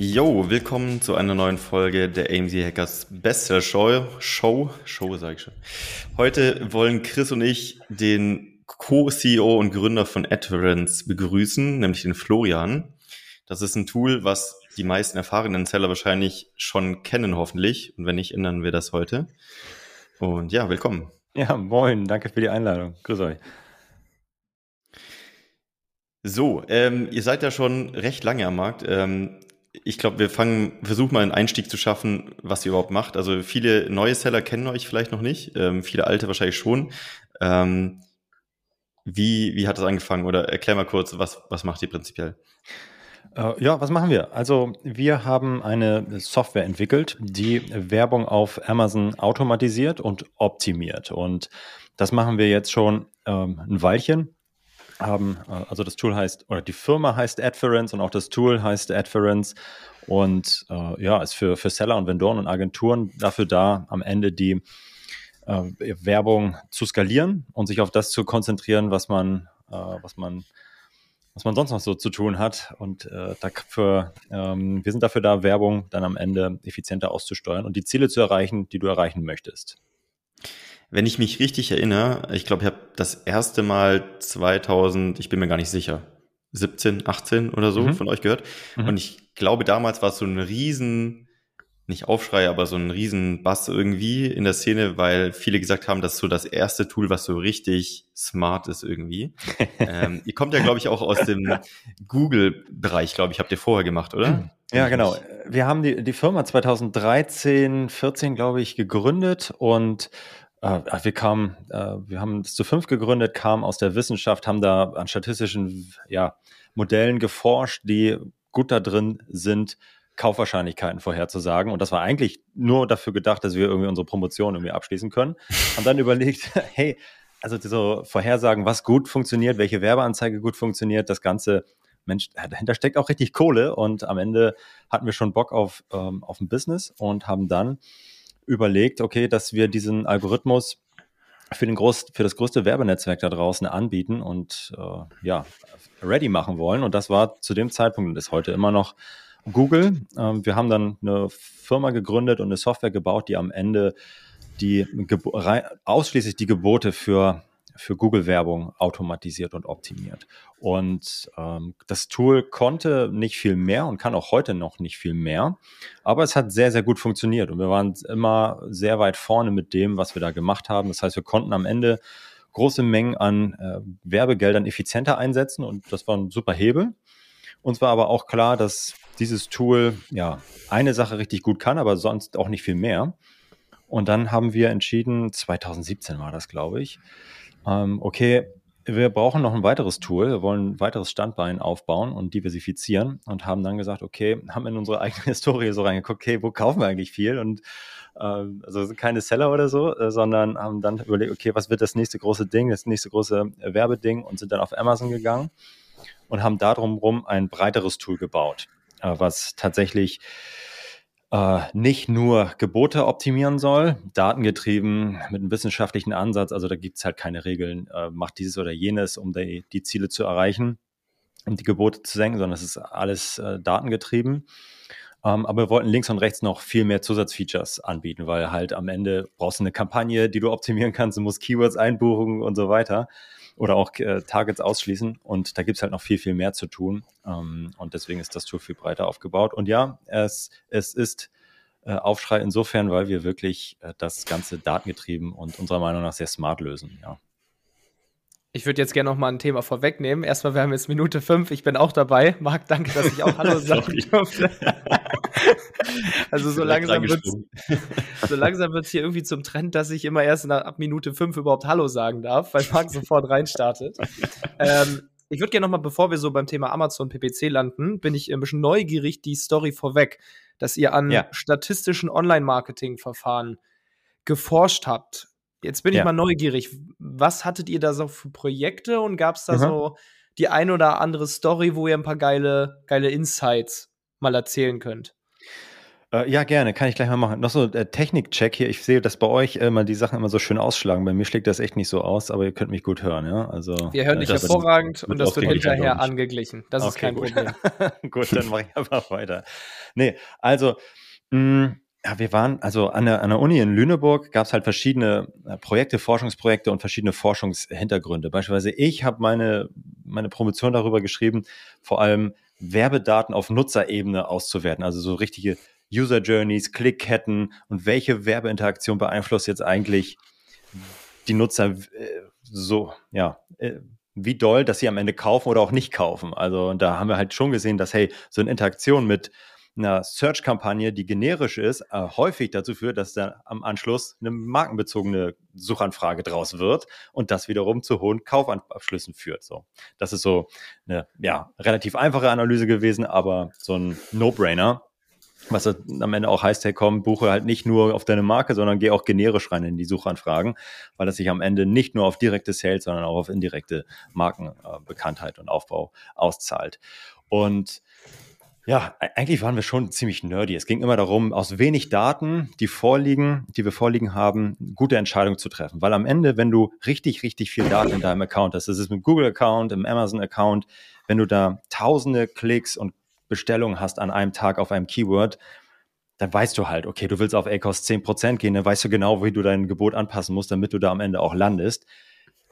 Jo, willkommen zu einer neuen Folge der AMZ Hackers Bestseller Show. Show, Show sage ich schon. Heute wollen Chris und ich den Co-CEO und Gründer von Adverance begrüßen, nämlich den Florian. Das ist ein Tool, was die meisten erfahrenen Seller wahrscheinlich schon kennen, hoffentlich. Und wenn nicht, ändern wir das heute. Und ja, willkommen. Ja, moin, danke für die Einladung. Grüß euch. So, ähm, ihr seid ja schon recht lange am Markt. Ähm, ich glaube, wir fangen, versuchen mal einen Einstieg zu schaffen, was ihr überhaupt macht. Also viele neue Seller kennen euch vielleicht noch nicht, ähm, viele alte wahrscheinlich schon. Ähm, wie, wie hat das angefangen? Oder erklär mal kurz, was, was macht ihr prinzipiell? Äh, ja, was machen wir? Also wir haben eine Software entwickelt, die Werbung auf Amazon automatisiert und optimiert. Und das machen wir jetzt schon ähm, ein Weilchen haben, äh, also das Tool heißt, oder die Firma heißt Adference und auch das Tool heißt Adference und äh, ja, ist für, für Seller und Vendoren und Agenturen dafür da, am Ende die äh, Werbung zu skalieren und sich auf das zu konzentrieren, was man, äh, was man, was man sonst noch so zu tun hat. Und äh, dafür, ähm, wir sind dafür da, Werbung dann am Ende effizienter auszusteuern und die Ziele zu erreichen, die du erreichen möchtest. Wenn ich mich richtig erinnere, ich glaube, ich habe das erste Mal 2000, ich bin mir gar nicht sicher, 17, 18 oder so mhm. von euch gehört. Mhm. Und ich glaube, damals war es so ein riesen, nicht Aufschrei, aber so ein riesen Bass irgendwie in der Szene, weil viele gesagt haben, das ist so das erste Tool, was so richtig smart ist irgendwie. ähm, ihr kommt ja, glaube ich, auch aus dem Google-Bereich, glaube ich, habt ihr vorher gemacht, oder? Ja, genau. Wir haben die, die Firma 2013, 14, glaube ich, gegründet und äh, wir kamen, äh, wir haben es zu fünf gegründet, kamen aus der Wissenschaft, haben da an statistischen ja, Modellen geforscht, die gut da drin sind, Kaufwahrscheinlichkeiten vorherzusagen. Und das war eigentlich nur dafür gedacht, dass wir irgendwie unsere Promotion irgendwie abschließen können. Haben dann überlegt, hey, also so Vorhersagen, was gut funktioniert, welche Werbeanzeige gut funktioniert, das Ganze, Mensch, dahinter steckt auch richtig Kohle. Und am Ende hatten wir schon Bock auf, ähm, auf ein Business und haben dann überlegt, okay, dass wir diesen Algorithmus für, den groß, für das größte Werbenetzwerk da draußen anbieten und äh, ja, ready machen wollen. Und das war zu dem Zeitpunkt und ist heute immer noch Google. Ähm, wir haben dann eine Firma gegründet und eine Software gebaut, die am Ende die ausschließlich die Gebote für für Google-Werbung automatisiert und optimiert. Und ähm, das Tool konnte nicht viel mehr und kann auch heute noch nicht viel mehr, aber es hat sehr, sehr gut funktioniert und wir waren immer sehr weit vorne mit dem, was wir da gemacht haben. Das heißt, wir konnten am Ende große Mengen an äh, Werbegeldern effizienter einsetzen und das war ein super Hebel. Uns war aber auch klar, dass dieses Tool ja eine Sache richtig gut kann, aber sonst auch nicht viel mehr. Und dann haben wir entschieden, 2017 war das, glaube ich, ähm, okay, wir brauchen noch ein weiteres Tool, wir wollen ein weiteres Standbein aufbauen und diversifizieren und haben dann gesagt, okay, haben in unsere eigene Historie so reingeguckt, okay, wo kaufen wir eigentlich viel? Und äh, also keine Seller oder so, äh, sondern haben dann überlegt, okay, was wird das nächste große Ding, das nächste große Werbeding? Und sind dann auf Amazon gegangen und haben darum rum ein breiteres Tool gebaut, äh, was tatsächlich äh, nicht nur Gebote optimieren soll, datengetrieben mit einem wissenschaftlichen Ansatz. Also da gibt es halt keine Regeln, äh, macht dieses oder jenes, um die, die Ziele zu erreichen, um die Gebote zu senken, sondern es ist alles äh, datengetrieben. Ähm, aber wir wollten links und rechts noch viel mehr Zusatzfeatures anbieten, weil halt am Ende brauchst du eine Kampagne, die du optimieren kannst, du musst Keywords einbuchen und so weiter oder auch äh, Targets ausschließen. Und da gibt es halt noch viel, viel mehr zu tun. Ähm, und deswegen ist das Tool viel breiter aufgebaut. Und ja, es, es ist äh, Aufschrei insofern, weil wir wirklich äh, das Ganze datengetrieben und unserer Meinung nach sehr smart lösen, ja. Ich würde jetzt gerne noch mal ein Thema vorwegnehmen. Erstmal, wir haben jetzt Minute fünf. Ich bin auch dabei. Marc, danke, dass ich auch Hallo sagen durfte. also so langsam wird so langsam wird's hier irgendwie zum Trend, dass ich immer erst nach, ab Minute fünf überhaupt Hallo sagen darf, weil Marc sofort reinstartet. ähm, ich würde gerne noch mal, bevor wir so beim Thema Amazon PPC landen, bin ich ein bisschen neugierig, die Story vorweg, dass ihr an ja. statistischen Online-Marketing-Verfahren geforscht habt. Jetzt bin ja. ich mal neugierig. Was hattet ihr da so für Projekte und gab es da mhm. so die ein oder andere Story, wo ihr ein paar geile, geile Insights mal erzählen könnt? Äh, ja, gerne, kann ich gleich mal machen. Noch so äh, Technik-Check hier. Ich sehe, dass bei euch immer die Sachen immer so schön ausschlagen. Bei mir schlägt das echt nicht so aus, aber ihr könnt mich gut hören, ja. Also, Wir hören dich hervorragend und das wird hinterher angeglichen. Das okay, ist kein gut. Problem. gut, dann mache ich einfach weiter. Nee, also mh, mm, ja, wir waren, also an der, an der Uni in Lüneburg gab es halt verschiedene äh, Projekte, Forschungsprojekte und verschiedene Forschungshintergründe. Beispielsweise ich habe meine, meine Promotion darüber geschrieben, vor allem Werbedaten auf Nutzerebene auszuwerten, also so richtige User Journeys, Klickketten und welche Werbeinteraktion beeinflusst jetzt eigentlich die Nutzer äh, so, ja, äh, wie doll, dass sie am Ende kaufen oder auch nicht kaufen. Also da haben wir halt schon gesehen, dass hey, so eine Interaktion mit einer Search-Kampagne, die generisch ist, äh, häufig dazu führt, dass dann am Anschluss eine markenbezogene Suchanfrage draus wird und das wiederum zu hohen Kaufabschlüssen führt. So, das ist so eine ja, relativ einfache Analyse gewesen, aber so ein No-Brainer. Was am Ende auch heißt, hey komm, buche halt nicht nur auf deine Marke, sondern geh auch generisch rein in die Suchanfragen, weil das sich am Ende nicht nur auf direkte Sales, sondern auch auf indirekte Markenbekanntheit und Aufbau auszahlt. Und ja, e-, eigentlich waren wir schon ziemlich nerdy. Es ging immer darum, aus wenig Daten, die vorliegen, die wir vorliegen haben, gute Entscheidungen zu treffen. Weil am Ende, wenn du richtig, richtig viel Daten in deinem Account hast, das ist im Google-Account, im Amazon-Account, wenn du da tausende Klicks und Bestellungen hast an einem Tag auf einem Keyword, dann weißt du halt, okay, du willst auf ACOS 10% gehen, dann weißt du genau, wie du dein Gebot anpassen musst, damit du da am Ende auch landest.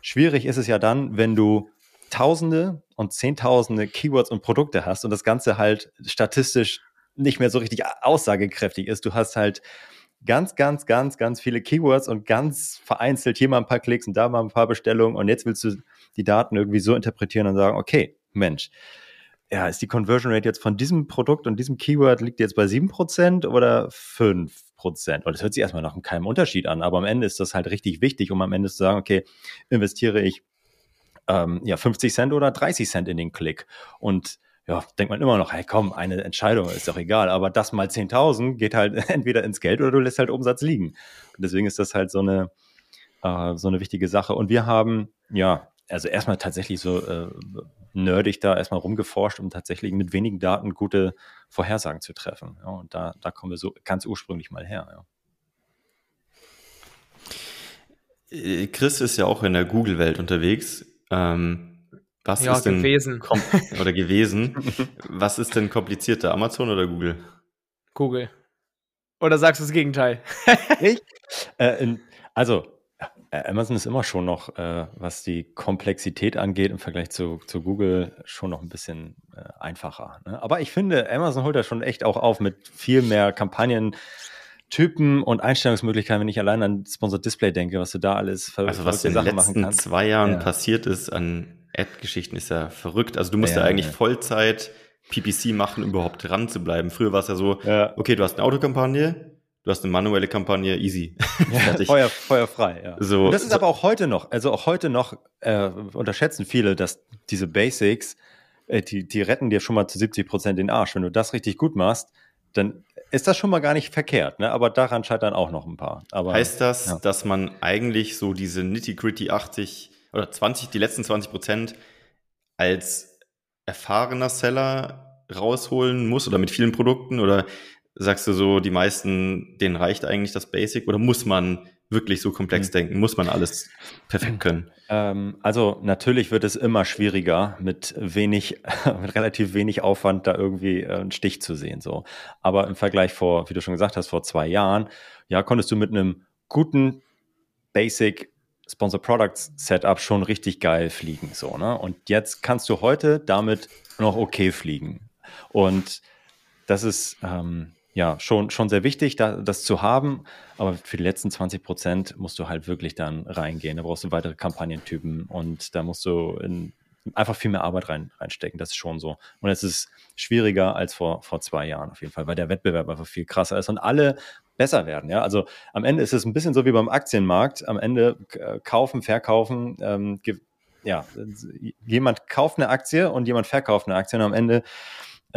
Schwierig ist es ja dann, wenn du Tausende und Zehntausende Keywords und Produkte hast und das Ganze halt statistisch nicht mehr so richtig aussagekräftig ist. Du hast halt ganz, ganz, ganz, ganz viele Keywords und ganz vereinzelt hier mal ein paar Klicks und da mal ein paar Bestellungen und jetzt willst du die Daten irgendwie so interpretieren und sagen, okay, Mensch, ja, ist die Conversion Rate jetzt von diesem Produkt und diesem Keyword liegt jetzt bei 7% oder 5%? Und das hört sich erstmal nach keinem Unterschied an, aber am Ende ist das halt richtig wichtig, um am Ende zu sagen, okay, investiere ich ähm, ja, 50 Cent oder 30 Cent in den Klick. Und ja, denkt man immer noch, hey komm, eine Entscheidung ist doch egal, aber das mal 10.000 geht halt entweder ins Geld oder du lässt halt Umsatz liegen. Und deswegen ist das halt so eine, äh, so eine wichtige Sache. Und wir haben, ja, also erstmal tatsächlich so äh, nerdig da erstmal rumgeforscht, um tatsächlich mit wenigen Daten gute Vorhersagen zu treffen. Ja, und da, da kommen wir so ganz ursprünglich mal her. Ja. Äh, Chris ist ja auch in der Google-Welt unterwegs. Ähm, was ja, ist denn gewesen. oder gewesen? was ist denn komplizierter, Amazon oder Google? Google. Oder sagst du das Gegenteil? ich? Äh, also, Amazon ist immer schon noch, äh, was die Komplexität angeht, im Vergleich zu, zu Google schon noch ein bisschen äh, einfacher. Ne? Aber ich finde, Amazon holt da schon echt auch auf mit viel mehr Kampagnen, Typen und Einstellungsmöglichkeiten, wenn ich allein an Sponsored Display denke, was du da alles für Also was in den Sachen letzten zwei Jahren ja. passiert ist an Ad-Geschichten, ist ja verrückt. Also du musst ja, ja eigentlich ja. Vollzeit PPC machen, um überhaupt dran zu bleiben. Früher war es ja so, okay, du hast eine Autokampagne, du hast eine manuelle Kampagne, easy. Ja, Feuer, feuerfrei, ja. So, und das ist so. aber auch heute noch, also auch heute noch äh, unterschätzen viele, dass diese Basics, äh, die, die retten dir schon mal zu 70 Prozent den Arsch. Wenn du das richtig gut machst, dann ist das schon mal gar nicht verkehrt, ne? aber daran scheitern auch noch ein paar. Aber, heißt das, ja. dass man eigentlich so diese nitty-gritty 80 oder 20, die letzten 20 Prozent als erfahrener Seller rausholen muss oder mit vielen Produkten oder sagst du so, die meisten, denen reicht eigentlich das Basic oder muss man wirklich so komplex mhm. denken? Muss man alles perfekt können? Ähm, also natürlich wird es immer schwieriger, mit wenig, mit relativ wenig Aufwand da irgendwie äh, einen Stich zu sehen. So. Aber im Vergleich vor, wie du schon gesagt hast, vor zwei Jahren, ja, konntest du mit einem guten Basic Sponsor Products Setup schon richtig geil fliegen. So, ne? Und jetzt kannst du heute damit noch okay fliegen. Und das ist, ähm, ja, schon, schon sehr wichtig, da, das zu haben. Aber für die letzten 20 Prozent musst du halt wirklich dann reingehen. Da brauchst du weitere Kampagnentypen und da musst du in, einfach viel mehr Arbeit rein, reinstecken. Das ist schon so. Und es ist schwieriger als vor, vor zwei Jahren auf jeden Fall, weil der Wettbewerb einfach viel krasser ist und alle besser werden. Ja, also am Ende ist es ein bisschen so wie beim Aktienmarkt. Am Ende äh, kaufen, verkaufen, ähm, ja, jemand kauft eine Aktie und jemand verkauft eine Aktie und am Ende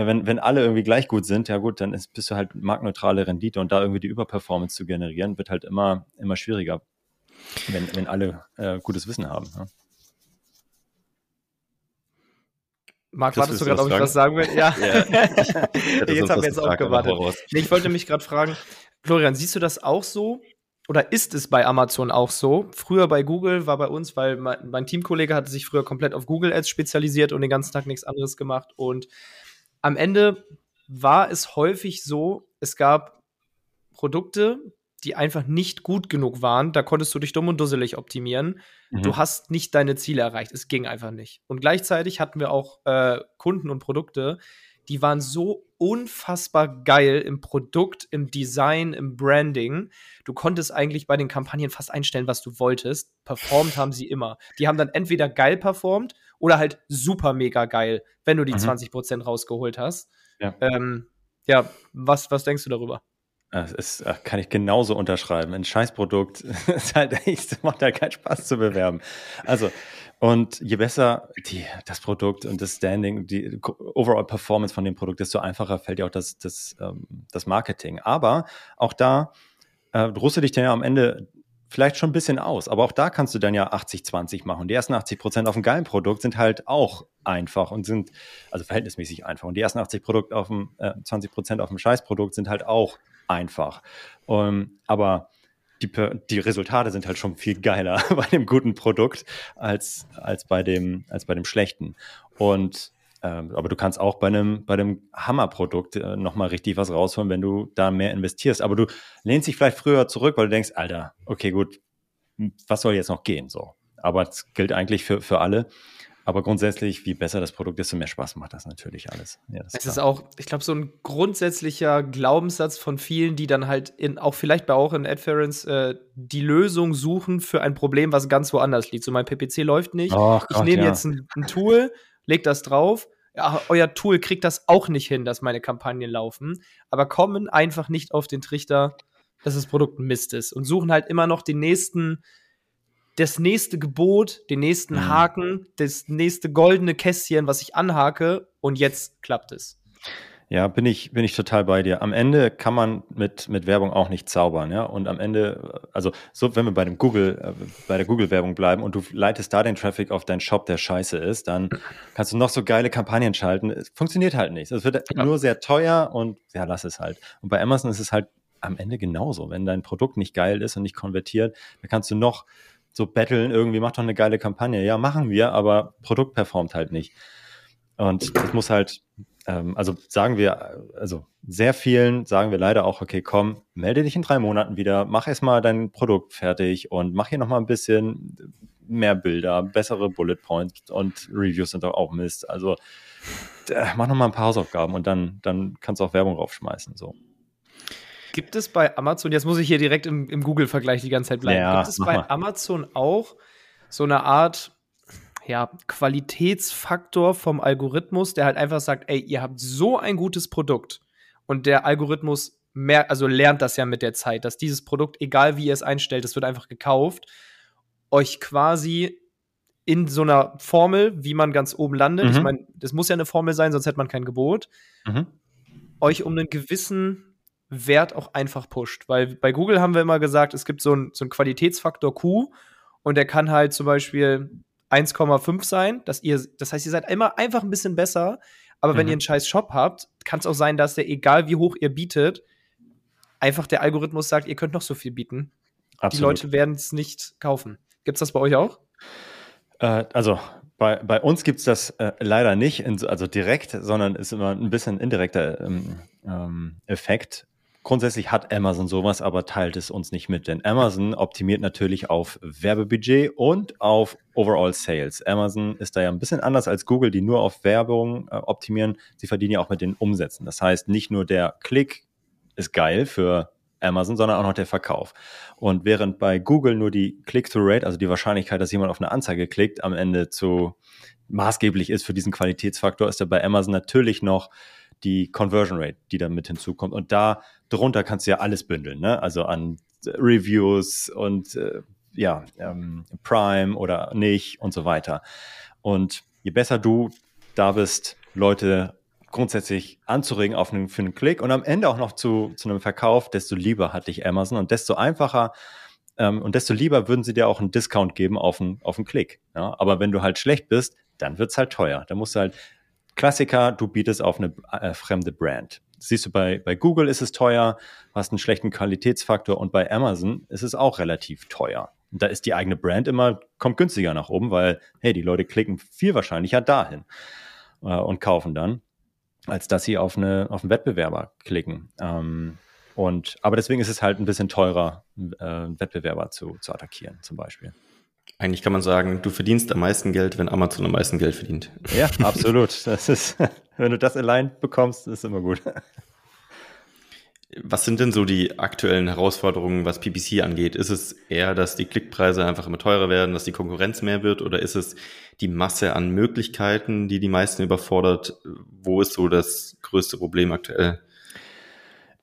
wenn, wenn alle irgendwie gleich gut sind, ja gut, dann ist, bist du halt marktneutrale Rendite und da irgendwie die Überperformance zu generieren, wird halt immer, immer schwieriger, wenn, wenn alle äh, gutes Wissen haben. Ja. Marc, wartest du gerade, ob ich was sagen will? Ja. ja. jetzt haben wir jetzt auch gewartet. Nee, ich wollte mich gerade fragen, Florian, siehst du das auch so? Oder ist es bei Amazon auch so? Früher bei Google war bei uns, weil mein, mein Teamkollege hatte sich früher komplett auf Google Ads spezialisiert und den ganzen Tag nichts anderes gemacht. Und am Ende war es häufig so, es gab Produkte, die einfach nicht gut genug waren. Da konntest du dich dumm und dusselig optimieren. Mhm. Du hast nicht deine Ziele erreicht. Es ging einfach nicht. Und gleichzeitig hatten wir auch äh, Kunden und Produkte, die waren so unfassbar geil im Produkt, im Design, im Branding. Du konntest eigentlich bei den Kampagnen fast einstellen, was du wolltest. Performt haben sie immer. Die haben dann entweder geil performt oder halt super mega geil, wenn du die mhm. 20% rausgeholt hast. Ja, ähm, ja was, was denkst du darüber? Das ist, äh, kann ich genauso unterschreiben. Ein Scheißprodukt ist halt echt, macht halt keinen Spaß zu bewerben. Also, und je besser die, das Produkt und das Standing, die Overall Performance von dem Produkt, desto einfacher fällt ja auch das, das, ähm, das Marketing. Aber auch da äh, du dich dann ja am Ende vielleicht schon ein bisschen aus. Aber auch da kannst du dann ja 80-20 machen. Die ersten 80 Prozent auf dem geilen Produkt sind halt auch einfach und sind, also verhältnismäßig einfach. Und die ersten 80 Produkt auf dem, äh, 20 Prozent auf dem Scheißprodukt sind halt auch einfach. Um, ähm, aber die, die Resultate sind halt schon viel geiler bei dem guten Produkt als, als, bei, dem, als bei dem schlechten. Und ähm, aber du kannst auch bei einem, bei einem Hammerprodukt äh, nochmal richtig was rausholen, wenn du da mehr investierst. Aber du lehnst dich vielleicht früher zurück, weil du denkst, Alter, okay, gut, was soll jetzt noch gehen? So. Aber es gilt eigentlich für, für alle. Aber grundsätzlich, wie besser das Produkt ist, desto mehr Spaß macht das natürlich alles. Ja, das es ist auch, ich glaube, so ein grundsätzlicher Glaubenssatz von vielen, die dann halt in, auch vielleicht bei auch in Adference äh, die Lösung suchen für ein Problem, was ganz woanders liegt. So mein PPC läuft nicht. Oh, ich nehme ja. jetzt ein, ein Tool, leg das drauf. Ja, euer Tool kriegt das auch nicht hin, dass meine Kampagnen laufen, aber kommen einfach nicht auf den Trichter, dass das Produkt Mist ist und suchen halt immer noch den nächsten das nächste Gebot, den nächsten mhm. Haken, das nächste goldene Kästchen, was ich anhake und jetzt klappt es. Ja, bin ich, bin ich total bei dir. Am Ende kann man mit, mit Werbung auch nicht zaubern, ja. Und am Ende, also so, wenn wir bei dem Google, äh, bei der Google-Werbung bleiben und du leitest da den Traffic auf deinen Shop, der scheiße ist, dann kannst du noch so geile Kampagnen schalten. Es funktioniert halt nicht. Es wird ja. nur sehr teuer und ja, lass es halt. Und bei Amazon ist es halt am Ende genauso. Wenn dein Produkt nicht geil ist und nicht konvertiert, dann kannst du noch so betteln, irgendwie macht doch eine geile Kampagne. Ja, machen wir, aber Produkt performt halt nicht. Und das muss halt, ähm, also sagen wir, also sehr vielen sagen wir leider auch, okay, komm, melde dich in drei Monaten wieder, mach erstmal dein Produkt fertig und mach hier nochmal ein bisschen mehr Bilder, bessere Bullet Points und Reviews sind doch auch Mist. Also mach nochmal ein paar Hausaufgaben und dann, dann kannst du auch Werbung raufschmeißen. So. Gibt es bei Amazon, jetzt muss ich hier direkt im, im Google-Vergleich die ganze Zeit bleiben, ja, gibt es bei mal. Amazon auch so eine Art ja, Qualitätsfaktor vom Algorithmus, der halt einfach sagt, ey, ihr habt so ein gutes Produkt und der Algorithmus mehr, also lernt das ja mit der Zeit, dass dieses Produkt, egal wie ihr es einstellt, es wird einfach gekauft, euch quasi in so einer Formel, wie man ganz oben landet, mhm. ich meine, das muss ja eine Formel sein, sonst hätte man kein Gebot, mhm. euch um einen gewissen Wert auch einfach pusht. Weil bei Google haben wir immer gesagt, es gibt so einen so Qualitätsfaktor Q und der kann halt zum Beispiel 1,5 sein. Dass ihr, das heißt, ihr seid immer einfach ein bisschen besser. Aber mhm. wenn ihr einen scheiß Shop habt, kann es auch sein, dass der, egal wie hoch ihr bietet, einfach der Algorithmus sagt, ihr könnt noch so viel bieten. Absolut. Die Leute werden es nicht kaufen. Gibt es das bei euch auch? Äh, also bei, bei uns gibt es das äh, leider nicht, in, also direkt, sondern ist immer ein bisschen indirekter ähm, ähm, Effekt. Grundsätzlich hat Amazon sowas, aber teilt es uns nicht mit, denn Amazon optimiert natürlich auf Werbebudget und auf Overall Sales. Amazon ist da ja ein bisschen anders als Google, die nur auf Werbung äh, optimieren. Sie verdienen ja auch mit den Umsätzen. Das heißt, nicht nur der Klick ist geil für Amazon, sondern auch noch der Verkauf. Und während bei Google nur die Click-through-Rate, also die Wahrscheinlichkeit, dass jemand auf eine Anzeige klickt, am Ende zu maßgeblich ist für diesen Qualitätsfaktor, ist er bei Amazon natürlich noch die Conversion Rate, die da mit hinzukommt. Und da drunter kannst du ja alles bündeln, ne? Also an Reviews und äh, ja, ähm, Prime oder nicht und so weiter. Und je besser du da bist, Leute grundsätzlich anzuregen auf einen, für einen Klick und am Ende auch noch zu, zu einem Verkauf, desto lieber hat dich Amazon und desto einfacher ähm, und desto lieber würden sie dir auch einen Discount geben auf einen, auf einen Klick. Ja? Aber wenn du halt schlecht bist, dann wird's halt teuer. Da musst du halt Klassiker, du bietest auf eine äh, fremde Brand. Siehst du, bei, bei Google ist es teuer, hast einen schlechten Qualitätsfaktor und bei Amazon ist es auch relativ teuer. Da ist die eigene Brand immer, kommt günstiger nach oben, weil, hey, die Leute klicken viel wahrscheinlicher dahin äh, und kaufen dann, als dass sie auf, eine, auf einen Wettbewerber klicken. Ähm, und, aber deswegen ist es halt ein bisschen teurer, äh, Wettbewerber zu, zu attackieren, zum Beispiel. Eigentlich kann man sagen, du verdienst am meisten Geld, wenn Amazon am meisten Geld verdient. Ja, absolut. Das ist, wenn du das allein bekommst, ist immer gut. Was sind denn so die aktuellen Herausforderungen, was PPC angeht? Ist es eher, dass die Klickpreise einfach immer teurer werden, dass die Konkurrenz mehr wird oder ist es die Masse an Möglichkeiten, die die meisten überfordert? Wo ist so das größte Problem aktuell?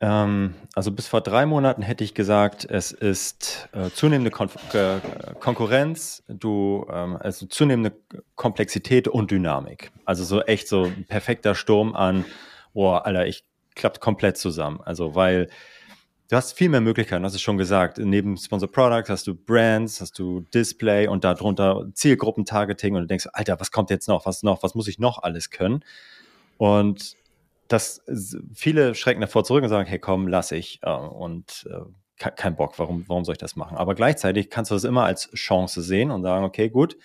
Ähm, also bis vor drei Monaten hätte ich gesagt, es ist äh, zunehmende Kon äh, Konkurrenz, du, ähm, also zunehmende Komplexität und Dynamik. Also so echt so ein perfekter Sturm an, boah, Alter, ich klappt komplett zusammen. Also, weil du hast viel mehr Möglichkeiten, hast du schon gesagt. Neben Sponsor Product hast du Brands, hast du Display und darunter Zielgruppentargeting und du denkst, Alter, was kommt jetzt noch? Was noch? Was muss ich noch alles können? Und das viele schrecken davor zurück und sagen, hey, komm, lass ich äh, und äh, kein Bock, warum, warum soll ich das machen? Aber gleichzeitig kannst du das immer als Chance sehen und sagen, okay, gut,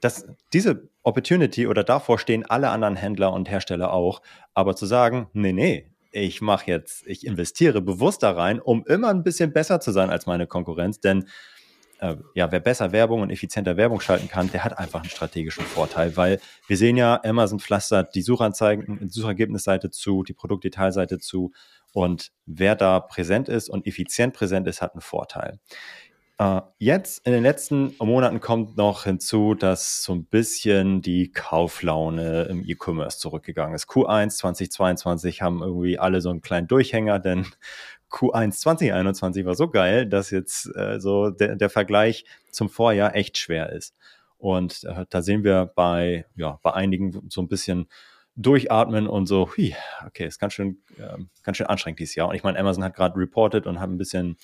das, diese Opportunity oder davor stehen alle anderen Händler und Hersteller auch, aber zu sagen, nee, nee, ich mache jetzt, ich investiere bewusst da rein, um immer ein bisschen besser zu sein als meine Konkurrenz, denn äh, ja, wer besser Werbung und effizienter Werbung schalten kann, der hat einfach einen strategischen Vorteil, weil wir sehen ja, Amazon pflastert die Suchanzeigen, die Suchergebnisseite zu, die Produktdetailseite zu und wer da präsent ist und effizient präsent ist, hat einen Vorteil. Uh, jetzt in den letzten Monaten kommt noch hinzu, dass so ein bisschen die Kauflaune im E-Commerce zurückgegangen ist. Q1 2022 haben irgendwie alle so einen kleinen Durchhänger, denn Q1 2021 war so geil, dass jetzt äh, so der, der Vergleich zum Vorjahr echt schwer ist. Und äh, da sehen wir bei, ja, bei einigen so ein bisschen durchatmen und so, hui, okay, ist ganz schön, äh, ganz schön anstrengend dieses Jahr. Und ich meine, Amazon hat gerade reported und hat ein bisschen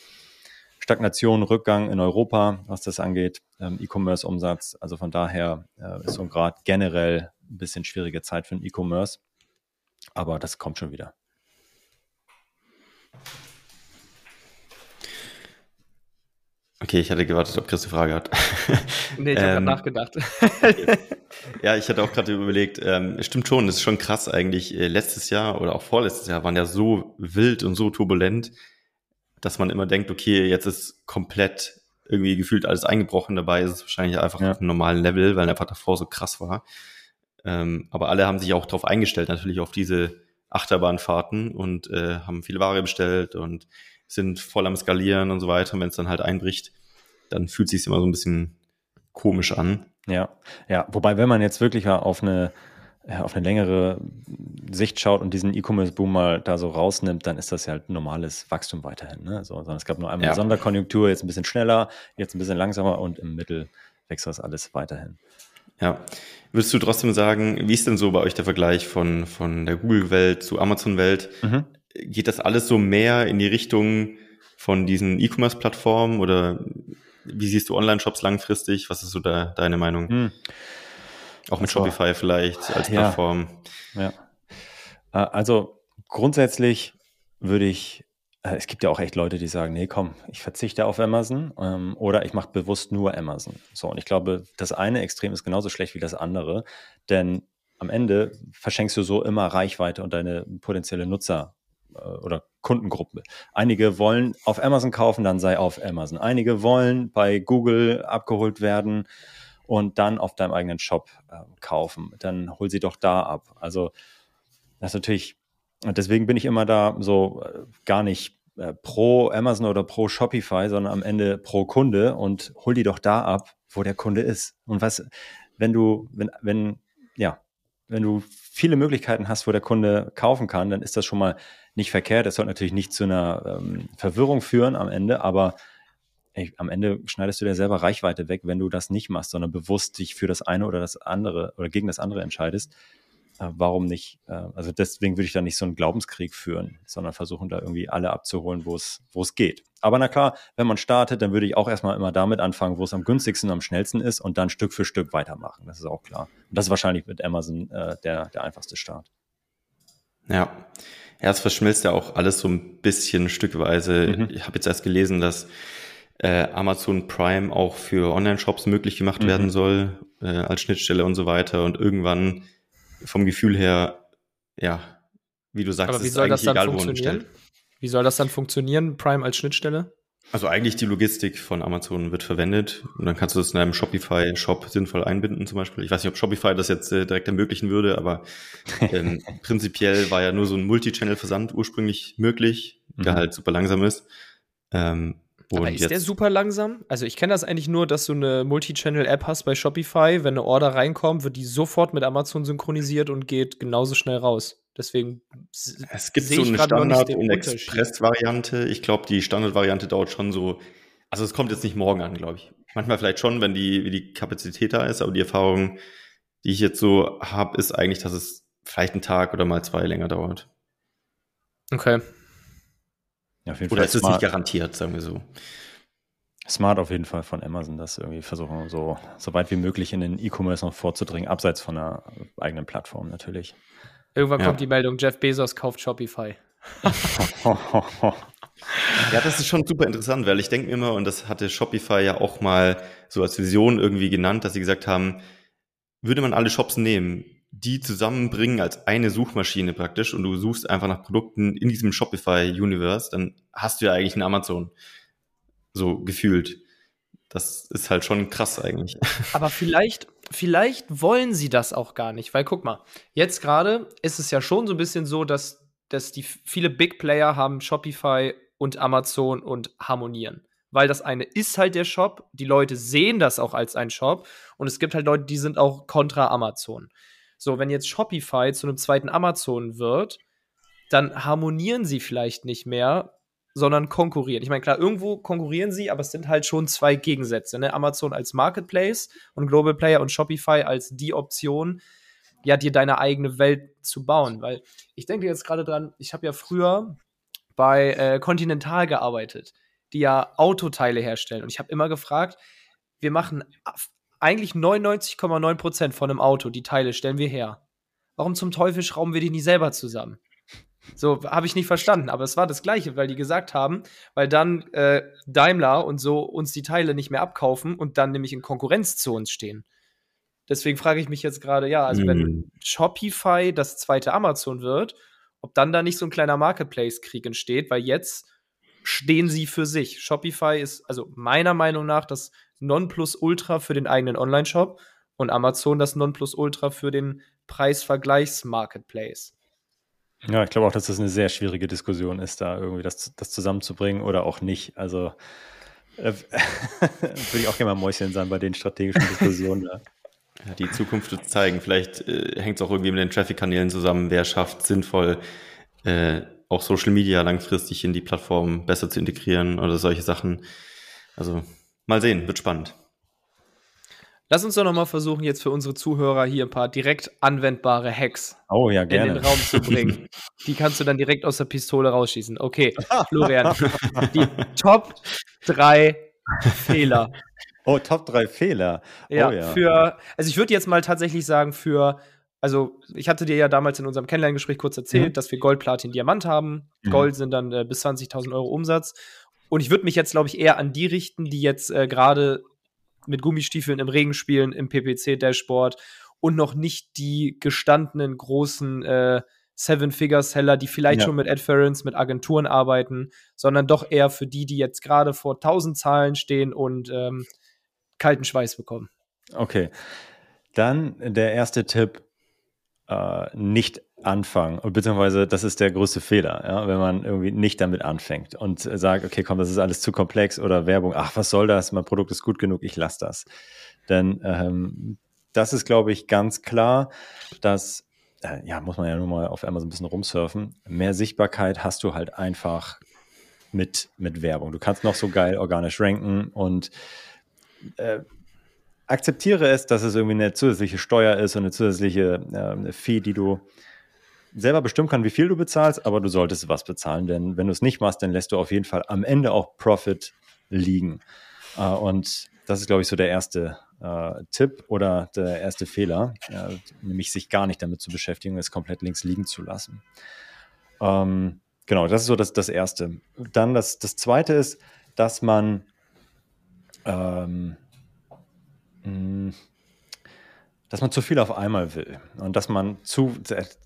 Stagnation, Rückgang in Europa, was das angeht, ähm, E-Commerce-Umsatz. Also von daher äh, ist so gerade generell ein bisschen schwierige Zeit für den E-Commerce. Aber das kommt schon wieder. Okay, ich hatte gewartet, ob Chris eine Frage hat. Nee, ich habe ähm, nachgedacht. ja, ich hatte auch gerade überlegt, ähm, stimmt schon, das ist schon krass eigentlich. Äh, letztes Jahr oder auch vorletztes Jahr waren ja so wild und so turbulent dass man immer denkt, okay, jetzt ist komplett irgendwie gefühlt alles eingebrochen. Dabei ist es wahrscheinlich einfach ja. auf einem normalen Level, weil einfach davor so krass war. Ähm, aber alle haben sich auch darauf eingestellt, natürlich auf diese Achterbahnfahrten und äh, haben viele Ware bestellt und sind voll am Skalieren und so weiter. Und wenn es dann halt einbricht, dann fühlt sich immer so ein bisschen komisch an. Ja, ja. Wobei, wenn man jetzt wirklich auf eine auf eine längere Sicht schaut und diesen E-Commerce-Boom mal da so rausnimmt, dann ist das ja halt normales Wachstum weiterhin. Ne? So, sondern es gab nur einmal ja. eine Sonderkonjunktur, jetzt ein bisschen schneller, jetzt ein bisschen langsamer und im Mittel wächst das alles weiterhin. Ja. Würdest du trotzdem sagen, wie ist denn so bei euch der Vergleich von, von der Google-Welt zu Amazon-Welt? Mhm. Geht das alles so mehr in die Richtung von diesen E-Commerce-Plattformen oder wie siehst du Online-Shops langfristig? Was ist so da, deine Meinung? Mhm. Auch mit also, Shopify vielleicht als Plattform. Ja. Äh, also grundsätzlich würde ich, äh, es gibt ja auch echt Leute, die sagen, nee, komm, ich verzichte auf Amazon ähm, oder ich mache bewusst nur Amazon. So, und ich glaube, das eine Extrem ist genauso schlecht wie das andere, denn am Ende verschenkst du so immer Reichweite und deine potenzielle Nutzer oder Kundengruppe. Einige wollen auf Amazon kaufen, dann sei auf Amazon. Einige wollen bei Google abgeholt werden und dann auf deinem eigenen Shop äh, kaufen. Dann hol sie doch da ab. Also das ist natürlich deswegen bin ich immer da so äh, gar nicht äh, pro Amazon oder pro Shopify, sondern am Ende pro Kunde und hol die doch da ab, wo der Kunde ist. Und was, wenn du, wenn, wenn, ja, wenn du viele Möglichkeiten hast, wo der Kunde kaufen kann, dann ist das schon mal nicht verkehrt. Es soll natürlich nicht zu einer ähm, Verwirrung führen am Ende, aber ey, am Ende schneidest du dir selber Reichweite weg, wenn du das nicht machst, sondern bewusst dich für das eine oder das andere oder gegen das andere entscheidest. Äh, warum nicht? Äh, also deswegen würde ich da nicht so einen Glaubenskrieg führen, sondern versuchen da irgendwie alle abzuholen, wo es, geht. Aber na klar, wenn man startet, dann würde ich auch erstmal immer damit anfangen, wo es am günstigsten und am schnellsten ist und dann Stück für Stück weitermachen. Das ist auch klar. Und das ist wahrscheinlich mit Amazon äh, der, der einfachste Start. Ja. Ja, es verschmilzt ja auch alles so ein bisschen stückweise. Mhm. Ich habe jetzt erst gelesen, dass äh, Amazon Prime auch für Online-Shops möglich gemacht mhm. werden soll, äh, als Schnittstelle und so weiter. Und irgendwann vom Gefühl her, ja, wie du sagst, Aber wie soll das dann egal, funktionieren? Wie soll das dann funktionieren, Prime als Schnittstelle? Also eigentlich die Logistik von Amazon wird verwendet und dann kannst du das in einem Shopify-Shop sinnvoll einbinden zum Beispiel. Ich weiß nicht, ob Shopify das jetzt äh, direkt ermöglichen würde, aber ähm, prinzipiell war ja nur so ein Multi-Channel-Versand ursprünglich möglich, der mhm. halt super langsam ist. Ähm, aber ist der super langsam? Also ich kenne das eigentlich nur, dass du eine Multi-Channel-App hast bei Shopify. Wenn eine Order reinkommt, wird die sofort mit Amazon synchronisiert und geht genauso schnell raus. Deswegen es gibt so eine Standard- und Express-Variante. Ich glaube, die Standard-Variante dauert schon so. Also es kommt jetzt nicht morgen an, glaube ich. Manchmal vielleicht schon, wenn die, wie die Kapazität da ist, aber die Erfahrung, die ich jetzt so habe, ist eigentlich, dass es vielleicht einen Tag oder mal zwei länger dauert. Okay. Ja, auf jeden Oder Fall ist es nicht garantiert, sagen wir so. Smart auf jeden Fall von Amazon, das irgendwie versuchen, so, so weit wie möglich in den E-Commerce noch vorzudringen, abseits von einer eigenen Plattform natürlich. Irgendwann ja. kommt die Meldung, Jeff Bezos kauft Shopify. ja, das ist schon super interessant, weil ich denke mir immer, und das hatte Shopify ja auch mal so als Vision irgendwie genannt, dass sie gesagt haben, würde man alle Shops nehmen, die zusammenbringen als eine Suchmaschine praktisch und du suchst einfach nach Produkten in diesem Shopify-Universe, dann hast du ja eigentlich einen Amazon. So gefühlt. Das ist halt schon krass eigentlich. Aber vielleicht, vielleicht wollen sie das auch gar nicht, weil guck mal, jetzt gerade ist es ja schon so ein bisschen so, dass, dass die viele Big Player haben Shopify und Amazon und harmonieren. Weil das eine ist halt der Shop, die Leute sehen das auch als ein Shop und es gibt halt Leute, die sind auch kontra Amazon. So, wenn jetzt Shopify zu einem zweiten Amazon wird, dann harmonieren sie vielleicht nicht mehr, sondern konkurrieren. Ich meine, klar, irgendwo konkurrieren sie, aber es sind halt schon zwei Gegensätze. Ne? Amazon als Marketplace und Global Player und Shopify als die Option, ja, dir deine eigene Welt zu bauen. Weil ich denke jetzt gerade dran, ich habe ja früher bei äh, Continental gearbeitet, die ja Autoteile herstellen. Und ich habe immer gefragt, wir machen eigentlich 99,9% von einem Auto, die Teile stellen wir her. Warum zum Teufel schrauben wir die nicht selber zusammen? So, habe ich nicht verstanden, aber es war das Gleiche, weil die gesagt haben, weil dann äh, Daimler und so uns die Teile nicht mehr abkaufen und dann nämlich in Konkurrenz zu uns stehen. Deswegen frage ich mich jetzt gerade, ja, also mhm. wenn Shopify das zweite Amazon wird, ob dann da nicht so ein kleiner Marketplace-Krieg entsteht, weil jetzt stehen sie für sich. Shopify ist also meiner Meinung nach das Nonplusultra für den eigenen Online-Shop und Amazon das Nonplusultra für den Preisvergleichs-Marketplace. Ja, ich glaube auch, dass das eine sehr schwierige Diskussion ist, da irgendwie das, das zusammenzubringen oder auch nicht. Also äh, würde ich auch gerne mal Mäuschen sein bei den strategischen Diskussionen. Ja, die Zukunft wird zeigen. Vielleicht äh, hängt es auch irgendwie mit den Traffic-Kanälen zusammen. Wer schafft sinnvoll, äh, auch Social Media langfristig in die Plattform besser zu integrieren oder solche Sachen. Also Mal sehen, wird spannend. Lass uns doch nochmal versuchen, jetzt für unsere Zuhörer hier ein paar direkt anwendbare Hacks oh, ja, in den Raum zu bringen. die kannst du dann direkt aus der Pistole rausschießen. Okay, Florian, die Top 3 Fehler. Oh, Top 3 Fehler. Oh, ja, ja, für, also ich würde jetzt mal tatsächlich sagen, für, also ich hatte dir ja damals in unserem Kennenlerngespräch kurz erzählt, mhm. dass wir Gold, Platin, Diamant haben. Mhm. Gold sind dann äh, bis 20.000 Euro Umsatz und ich würde mich jetzt, glaube ich, eher an die richten, die jetzt äh, gerade mit Gummistiefeln im Regen spielen, im PPC-Dashboard und noch nicht die gestandenen großen äh, Seven-Figure-Seller, die vielleicht ja. schon mit Adference, mit Agenturen arbeiten, sondern doch eher für die, die jetzt gerade vor 1000 Zahlen stehen und ähm, kalten Schweiß bekommen. Okay. Dann der erste Tipp: äh, nicht anfangen, beziehungsweise das ist der größte Fehler, ja, wenn man irgendwie nicht damit anfängt und sagt, okay, komm, das ist alles zu komplex oder Werbung, ach, was soll das, mein Produkt ist gut genug, ich lasse das. Denn ähm, das ist, glaube ich, ganz klar, dass, äh, ja, muss man ja nur mal auf so ein bisschen rumsurfen, mehr Sichtbarkeit hast du halt einfach mit, mit Werbung. Du kannst noch so geil organisch ranken und äh, akzeptiere es, dass es irgendwie eine zusätzliche Steuer ist und eine zusätzliche äh, Fee, die du selber bestimmen kannst, wie viel du bezahlst, aber du solltest was bezahlen, denn wenn du es nicht machst, dann lässt du auf jeden Fall am Ende auch Profit liegen. Äh, und das ist, glaube ich, so der erste äh, Tipp oder der erste Fehler, äh, nämlich sich gar nicht damit zu beschäftigen, es komplett links liegen zu lassen. Ähm, genau, das ist so das, das Erste. Dann das, das Zweite ist, dass man ähm, dass man zu viel auf einmal will und dass man zu,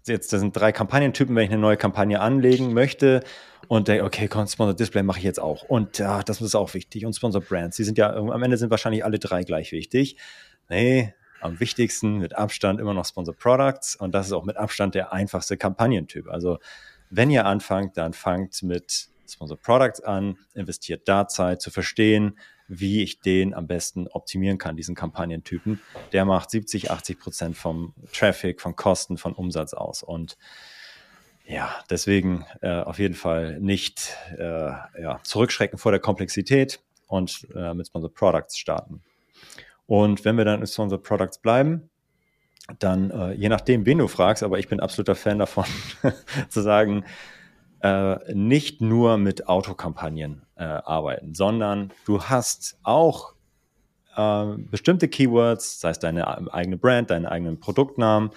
jetzt das sind drei Kampagnentypen, wenn ich eine neue Kampagne anlegen möchte und denke, okay, Sponsor Display mache ich jetzt auch und ja, das ist auch wichtig und Sponsor Brands, die sind ja, am Ende sind wahrscheinlich alle drei gleich wichtig. Nee, am wichtigsten mit Abstand immer noch Sponsor Products und das ist auch mit Abstand der einfachste Kampagnentyp. Also wenn ihr anfangt, dann fangt mit Sponsor Products an, investiert da Zeit zu verstehen, wie ich den am besten optimieren kann, diesen Kampagnentypen. Der macht 70, 80 Prozent vom Traffic, von Kosten, von Umsatz aus. Und ja, deswegen äh, auf jeden Fall nicht äh, ja, zurückschrecken vor der Komplexität und äh, mit Sponsor Products starten. Und wenn wir dann mit Sponsor Products bleiben, dann äh, je nachdem, wen du fragst, aber ich bin absoluter Fan davon, zu sagen, äh, nicht nur mit Autokampagnen äh, arbeiten, sondern du hast auch äh, bestimmte Keywords, sei es deine eigene Brand, deinen eigenen Produktnamen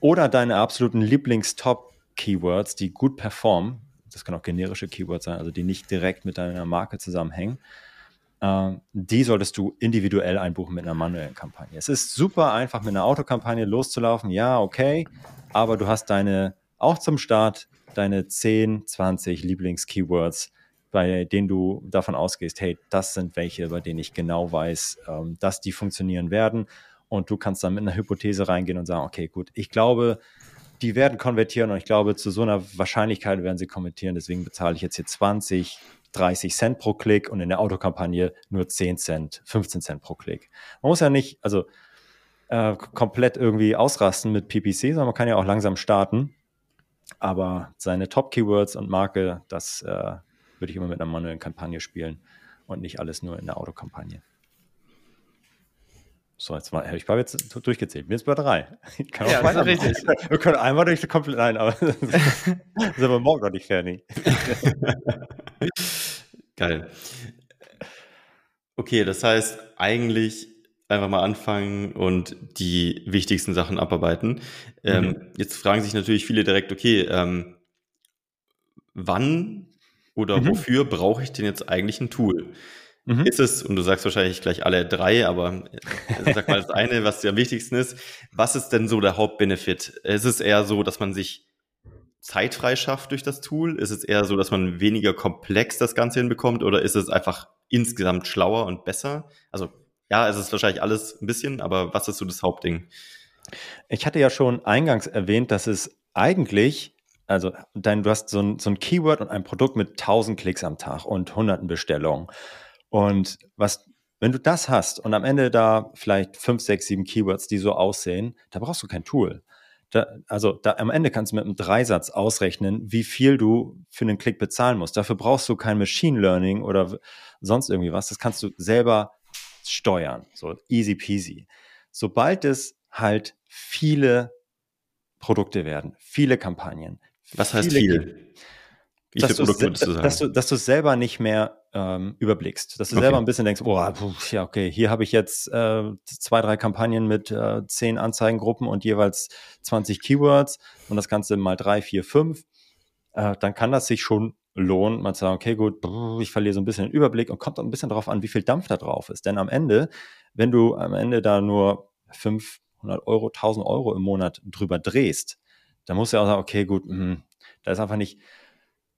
oder deine absoluten Lieblings-Top-Keywords, die gut performen. Das können auch generische Keywords sein, also die nicht direkt mit deiner Marke zusammenhängen. Uh, die solltest du individuell einbuchen mit einer manuellen Kampagne. Es ist super einfach, mit einer Autokampagne loszulaufen. Ja, okay. Aber du hast deine, auch zum Start, deine 10, 20 Lieblings-Keywords, bei denen du davon ausgehst, hey, das sind welche, bei denen ich genau weiß, ähm, dass die funktionieren werden. Und du kannst dann mit einer Hypothese reingehen und sagen, okay, gut, ich glaube, die werden konvertieren und ich glaube, zu so einer Wahrscheinlichkeit werden sie konvertieren. Deswegen bezahle ich jetzt hier 20, 30 Cent pro Klick und in der Autokampagne nur 10 Cent, 15 Cent pro Klick. Man muss ja nicht, also äh, komplett irgendwie ausrasten mit PPC, sondern man kann ja auch langsam starten aber seine Top-Keywords und Marke, das äh, würde ich immer mit einer manuellen Kampagne spielen und nicht alles nur in der Autokampagne. So, jetzt mal, ich habe jetzt durchgezählt. Mir ist bei drei. Ich kann auch ja, richtig. Wir können einmal durch die komplett, nein, aber sind wir morgen noch nicht fertig. Geil. Okay, das heißt, eigentlich einfach mal anfangen und die wichtigsten Sachen abarbeiten. Ähm, mhm. jetzt fragen sich natürlich viele direkt, okay, ähm, wann oder mhm. wofür brauche ich denn jetzt eigentlich ein Tool? Mhm. Ist es, und du sagst wahrscheinlich gleich alle drei, aber äh, sag mal das eine, was am wichtigsten ist. Was ist denn so der Hauptbenefit? Ist es eher so, dass man sich Zeit frei schafft durch das Tool? Ist es eher so, dass man weniger komplex das Ganze hinbekommt oder ist es einfach insgesamt schlauer und besser? Also ja, es ist wahrscheinlich alles ein bisschen, aber was ist so das Hauptding? Ich hatte ja schon eingangs erwähnt, dass es eigentlich, also dein, du hast so ein, so ein Keyword und ein Produkt mit 1000 Klicks am Tag und hunderten Bestellungen. Und was, wenn du das hast und am Ende da vielleicht fünf, sechs, sieben Keywords, die so aussehen, da brauchst du kein Tool. Da, also da, am Ende kannst du mit einem Dreisatz ausrechnen, wie viel du für einen Klick bezahlen musst. Dafür brauchst du kein Machine Learning oder sonst irgendwie was. Das kannst du selber steuern. So easy peasy. Sobald es halt viele Produkte werden, viele Kampagnen. Was heißt viel? Wie dass, du, dass, du, dass du selber nicht mehr ähm, überblickst, dass du okay. selber ein bisschen denkst, oh, ja, okay, hier habe ich jetzt äh, zwei, drei Kampagnen mit äh, zehn Anzeigengruppen und jeweils 20 Keywords und das Ganze mal drei, vier, fünf, äh, dann kann das sich schon lohnt, man zu sagen, okay, gut, ich verliere so ein bisschen den Überblick und kommt auch ein bisschen darauf an, wie viel Dampf da drauf ist. Denn am Ende, wenn du am Ende da nur 500 Euro, 1000 Euro im Monat drüber drehst, dann musst du ja auch sagen, okay, gut, mh, da ist einfach nicht,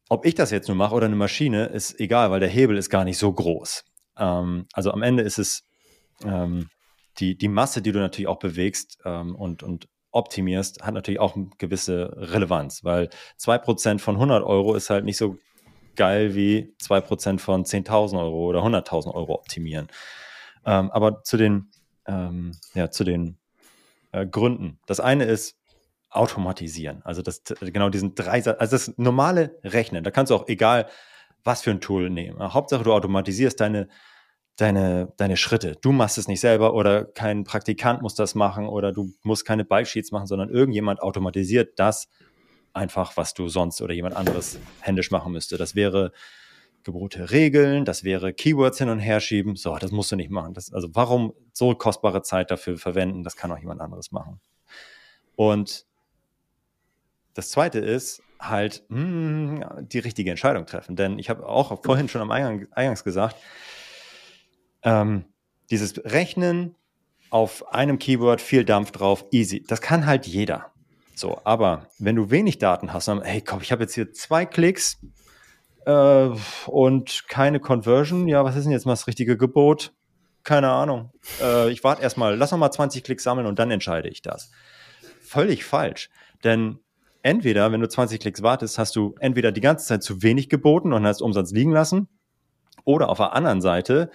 ob ich das jetzt nur mache oder eine Maschine, ist egal, weil der Hebel ist gar nicht so groß. Ähm, also am Ende ist es ähm, die, die Masse, die du natürlich auch bewegst ähm, und, und optimierst, hat natürlich auch eine gewisse Relevanz, weil 2% von 100 Euro ist halt nicht so geil wie 2% von 10.000 Euro oder 100.000 Euro optimieren. Ähm, aber zu den, ähm, ja, zu den äh, Gründen. Das eine ist automatisieren. Also das, genau diesen drei, also das normale Rechnen. Da kannst du auch egal was für ein Tool nehmen. Hauptsache du automatisierst deine, deine, deine Schritte. Du machst es nicht selber oder kein Praktikant muss das machen oder du musst keine Bike-Sheets machen, sondern irgendjemand automatisiert das einfach, was du sonst oder jemand anderes händisch machen müsste. Das wäre Gebote regeln, das wäre Keywords hin und her schieben. So, das musst du nicht machen. Das, also warum so kostbare Zeit dafür verwenden? Das kann auch jemand anderes machen. Und das zweite ist halt mh, hm, die richtige Entscheidung treffen. Denn ich habe auch vorhin schon am Eingang, Eingangs gesagt, ähm, dieses Rechnen auf einem Keyword, viel Dampf drauf, easy. Das kann halt jeder. So, aber wenn du wenig Daten hast, dann, hey, komm, ich habe jetzt hier zwei Klicks, äh, und keine Conversion. Ja, was ist denn jetzt mal das richtige Gebot? Keine Ahnung. Äh, ich warte erstmal, lass noch mal 20 Klicks sammeln und dann entscheide ich das. Völlig falsch. Denn entweder, wenn du 20 Klicks wartest, hast du entweder die ganze Zeit zu wenig geboten und hast Umsatz liegen lassen, oder auf der anderen Seite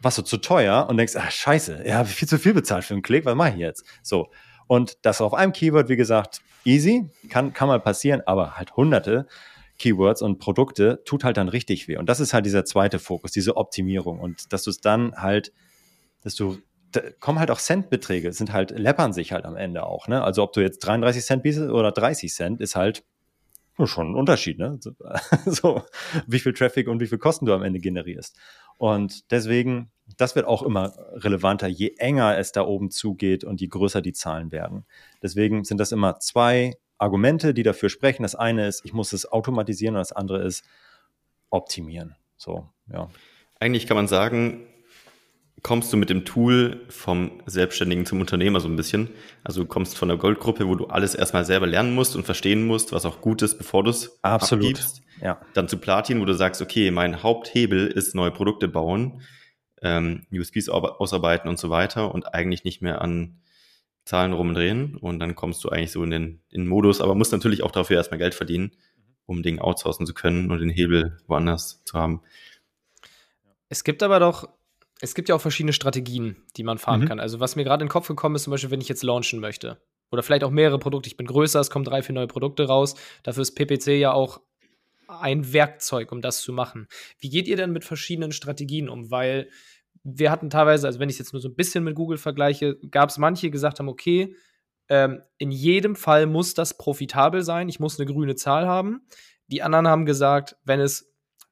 warst du zu teuer und denkst, ach scheiße, ja, viel zu viel bezahlt für einen Klick, was mache ich jetzt? So. Und das auf einem Keyword, wie gesagt, easy, kann, kann mal passieren, aber halt hunderte Keywords und Produkte tut halt dann richtig weh. Und das ist halt dieser zweite Fokus, diese Optimierung. Und dass du es dann halt, dass du, da kommen halt auch Centbeträge, sind halt, läppern sich halt am Ende auch. Ne? Also ob du jetzt 33 Cent bietest oder 30 Cent, ist halt schon ein Unterschied. Ne? so, wie viel Traffic und wie viel Kosten du am Ende generierst. Und deswegen, das wird auch immer relevanter, je enger es da oben zugeht und je größer die Zahlen werden. Deswegen sind das immer zwei Argumente, die dafür sprechen. Das eine ist, ich muss es automatisieren und das andere ist optimieren. So, ja. Eigentlich kann man sagen, kommst du mit dem Tool vom Selbstständigen zum Unternehmer so ein bisschen. Also du kommst von der Goldgruppe, wo du alles erstmal selber lernen musst und verstehen musst, was auch gut ist, bevor du es abgibst. Ja. Dann zu Platin, wo du sagst, okay, mein Haupthebel ist neue Produkte bauen, ähm, USPs ausarbeiten und so weiter und eigentlich nicht mehr an Zahlen rumdrehen und dann kommst du eigentlich so in den, in den Modus, aber musst natürlich auch dafür erstmal Geld verdienen, um Dinge outsourcen zu können und den Hebel woanders zu haben. Es gibt aber doch, es gibt ja auch verschiedene Strategien, die man fahren mhm. kann. Also was mir gerade in den Kopf gekommen ist, zum Beispiel, wenn ich jetzt launchen möchte. Oder vielleicht auch mehrere Produkte. Ich bin größer, es kommen drei, vier neue Produkte raus. Dafür ist PPC ja auch ein Werkzeug, um das zu machen. Wie geht ihr denn mit verschiedenen Strategien um? Weil wir hatten teilweise, also wenn ich es jetzt nur so ein bisschen mit Google vergleiche, gab es manche, die gesagt haben, okay, ähm, in jedem Fall muss das profitabel sein, ich muss eine grüne Zahl haben. Die anderen haben gesagt, wenn es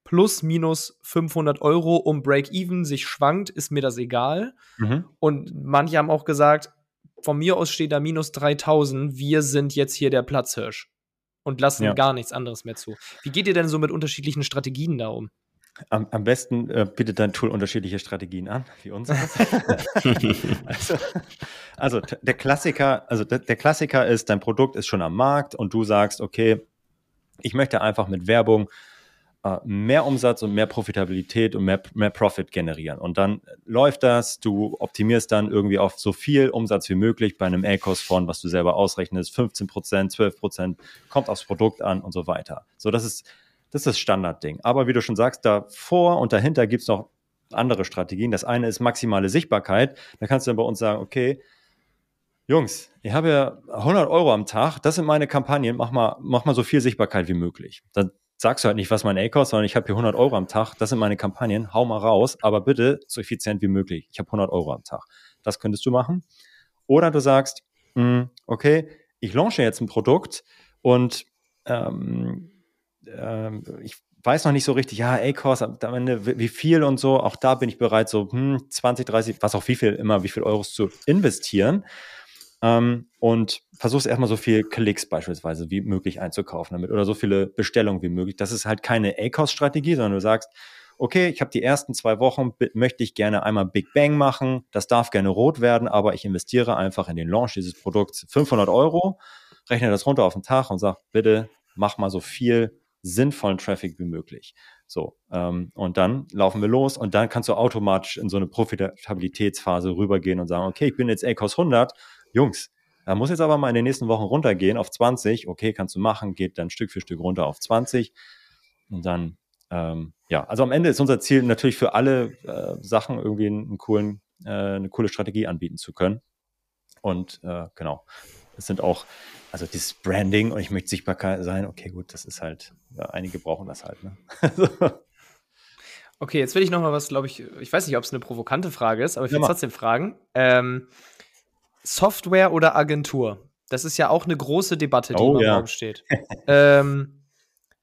plus minus 500 Euro um Break-Even sich schwankt, ist mir das egal. Mhm. Und manche haben auch gesagt, von mir aus steht da minus 3000, wir sind jetzt hier der Platzhirsch und lassen ja. gar nichts anderes mehr zu. Wie geht ihr denn so mit unterschiedlichen Strategien da um? Am, am besten äh, bietet dein Tool unterschiedliche Strategien an, wie uns. also, also der Klassiker, also der, der Klassiker ist, dein Produkt ist schon am Markt und du sagst, okay, ich möchte einfach mit Werbung mehr Umsatz und mehr Profitabilität und mehr, mehr Profit generieren. Und dann läuft das, du optimierst dann irgendwie auf so viel Umsatz wie möglich bei einem A-Cost von, was du selber ausrechnest, 15 Prozent, 12 Prozent, kommt aufs Produkt an und so weiter. So, das ist das ist das Standardding. Aber wie du schon sagst, davor und dahinter gibt es noch andere Strategien. Das eine ist maximale Sichtbarkeit. Da kannst du dann bei uns sagen, okay, Jungs, ich habe ja 100 Euro am Tag, das sind meine Kampagnen, mach mal, mach mal so viel Sichtbarkeit wie möglich. Dann sagst du halt nicht, was mein A kostet, sondern ich habe hier 100 Euro am Tag, das sind meine Kampagnen, hau mal raus, aber bitte so effizient wie möglich. Ich habe 100 Euro am Tag. Das könntest du machen. Oder du sagst, mh, hm, okay, ich launche jetzt ein Produkt und ähm, ähm, ich weiß noch nicht so richtig, ja, A-Kurs, am Ende wie viel und so, auch da bin ich bereit, so hm, 20, 30, was auch wie viel, immer wie viel Euros zu investieren. Ähm, und versuchst erstmal so viel Klicks beispielsweise wie möglich einzukaufen damit oder so viele Bestellungen wie möglich. Das ist halt keine A-Cost-Strategie, sondern du sagst, okay, ich habe die ersten zwei Wochen, möchte ich gerne einmal Big Bang machen, das darf gerne rot werden, aber ich investiere einfach in den Launch dieses Produkts 500 Euro, rechne das runter auf den Tag und sag, bitte mach mal so viel sinnvollen Traffic wie möglich. So, ähm, und dann laufen wir los und dann kannst du automatisch in so eine Profitabilitätsphase rübergehen und sagen, okay, ich bin jetzt ACOS 100, Jungs, Da muss jetzt aber mal in den nächsten Wochen runtergehen auf 20. Okay, kannst du machen, geht dann Stück für Stück runter auf 20. Und dann, ähm, ja, also am Ende ist unser Ziel natürlich für alle äh, Sachen irgendwie einen coolen, äh, eine coole Strategie anbieten zu können. Und äh, genau, es sind auch, also dieses Branding und ich möchte sichtbar sein, okay, gut, das ist halt, ja, einige brauchen das halt. Ne? okay, jetzt will ich noch mal was, glaube ich, ich weiß nicht, ob es eine provokante Frage ist, aber ich will ja, trotzdem fragen. Ähm, Software oder Agentur? Das ist ja auch eine große Debatte, die oh, im ja. Raum steht. ähm,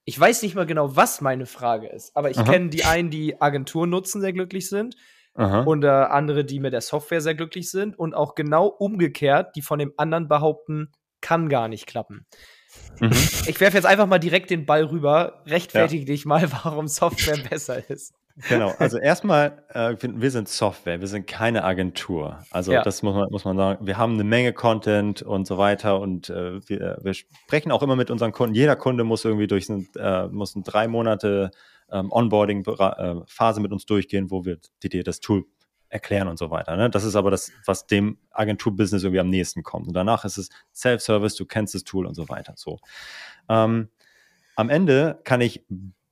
ich weiß nicht mal genau, was meine Frage ist, aber ich kenne die einen, die Agentur nutzen, sehr glücklich sind. Aha. Und äh, andere, die mit der Software sehr glücklich sind. Und auch genau umgekehrt, die von dem anderen behaupten, kann gar nicht klappen. Mhm. Ich werfe jetzt einfach mal direkt den Ball rüber. Rechtfertige ja. dich mal, warum Software besser ist. Genau, also erstmal, äh, wir sind Software, wir sind keine Agentur. Also ja. das muss man, muss man sagen. Wir haben eine Menge Content und so weiter und äh, wir, wir, sprechen auch immer mit unseren Kunden. Jeder Kunde muss irgendwie durch ein, äh, muss ein drei Monate ähm, Onboarding-Phase mit uns durchgehen, wo wir dir das Tool erklären und so weiter. Ne? Das ist aber das, was dem Agenturbusiness irgendwie am nächsten kommt. Und danach ist es Self-Service, du kennst das Tool und so weiter. So. Ähm, am Ende kann ich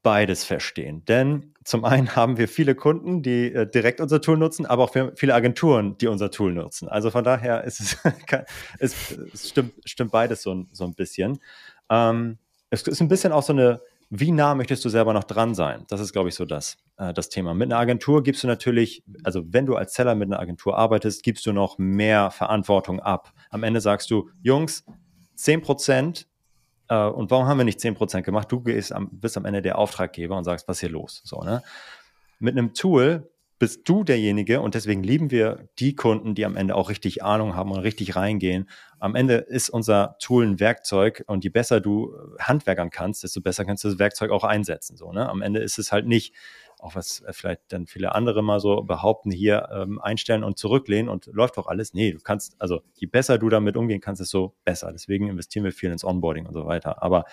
beides verstehen. Denn zum einen haben wir viele Kunden, die äh, direkt unser Tool nutzen, aber auch viele Agenturen, die unser Tool nutzen. Also von daher ist es, es, es stimmt, stimmt beides so, so ein bisschen. Ähm, es ist ein bisschen auch so eine, wie nah möchtest du selber noch dran sein? Das ist, glaube ich, so das, äh, das Thema. Mit einer Agentur gibst du natürlich, also wenn du als Seller mit einer Agentur arbeitest, gibst du noch mehr Verantwortung ab. Am Ende sagst du, Jungs, 10 Prozent äh, und warum haben wir nicht 10% gemacht? Du gehst am, bist am Ende der Auftraggeber und sagst, was ist hier los? So, ne? Mit einem Tool bist du derjenige und deswegen lieben wir die Kunden, die am Ende auch richtig Ahnung haben und richtig reingehen. Am Ende ist unser Tool ein Werkzeug und je besser du handwerkern kannst, desto besser kannst du das Werkzeug auch einsetzen. So, ne? Am Ende ist es halt nicht auch was äh, vielleicht dann viele andere mal so behaupten, hier ähm, einstellen und zurücklehnen und läuft doch alles. Nee, du kannst, also je besser du damit umgehen kannst, desto besser. Deswegen investieren wir viel ins Onboarding und so weiter. Aber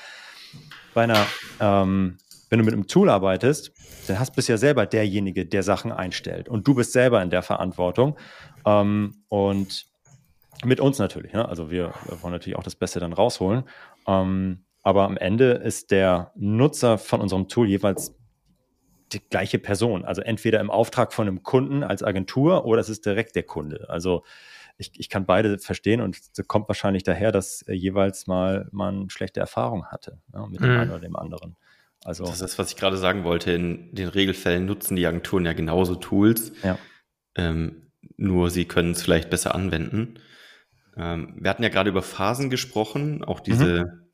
bei einer, ähm, wenn du mit einem Tool arbeitest, dann hast, bist ja selber derjenige, der Sachen einstellt. Und du bist selber in der Verantwortung. Ähm, und mit uns natürlich. Ne? Also wir, wollen natürlich auch das Beste dann rausholen. Ähm, aber am Ende ist der Nutzer von unserem Tool jeweils die gleiche Person. Also entweder im Auftrag von einem Kunden als Agentur oder es ist direkt der Kunde. Also ich, ich kann beide verstehen und es kommt wahrscheinlich daher, dass äh, jeweils mal man schlechte Erfahrungen hatte ja, mit dem mhm. einen oder dem anderen. Also, das ist, was ich gerade sagen wollte. In den Regelfällen nutzen die Agenturen ja genauso Tools. Ja. Ähm, nur sie können es vielleicht besser anwenden. Ähm, wir hatten ja gerade über Phasen gesprochen, auch diese mhm.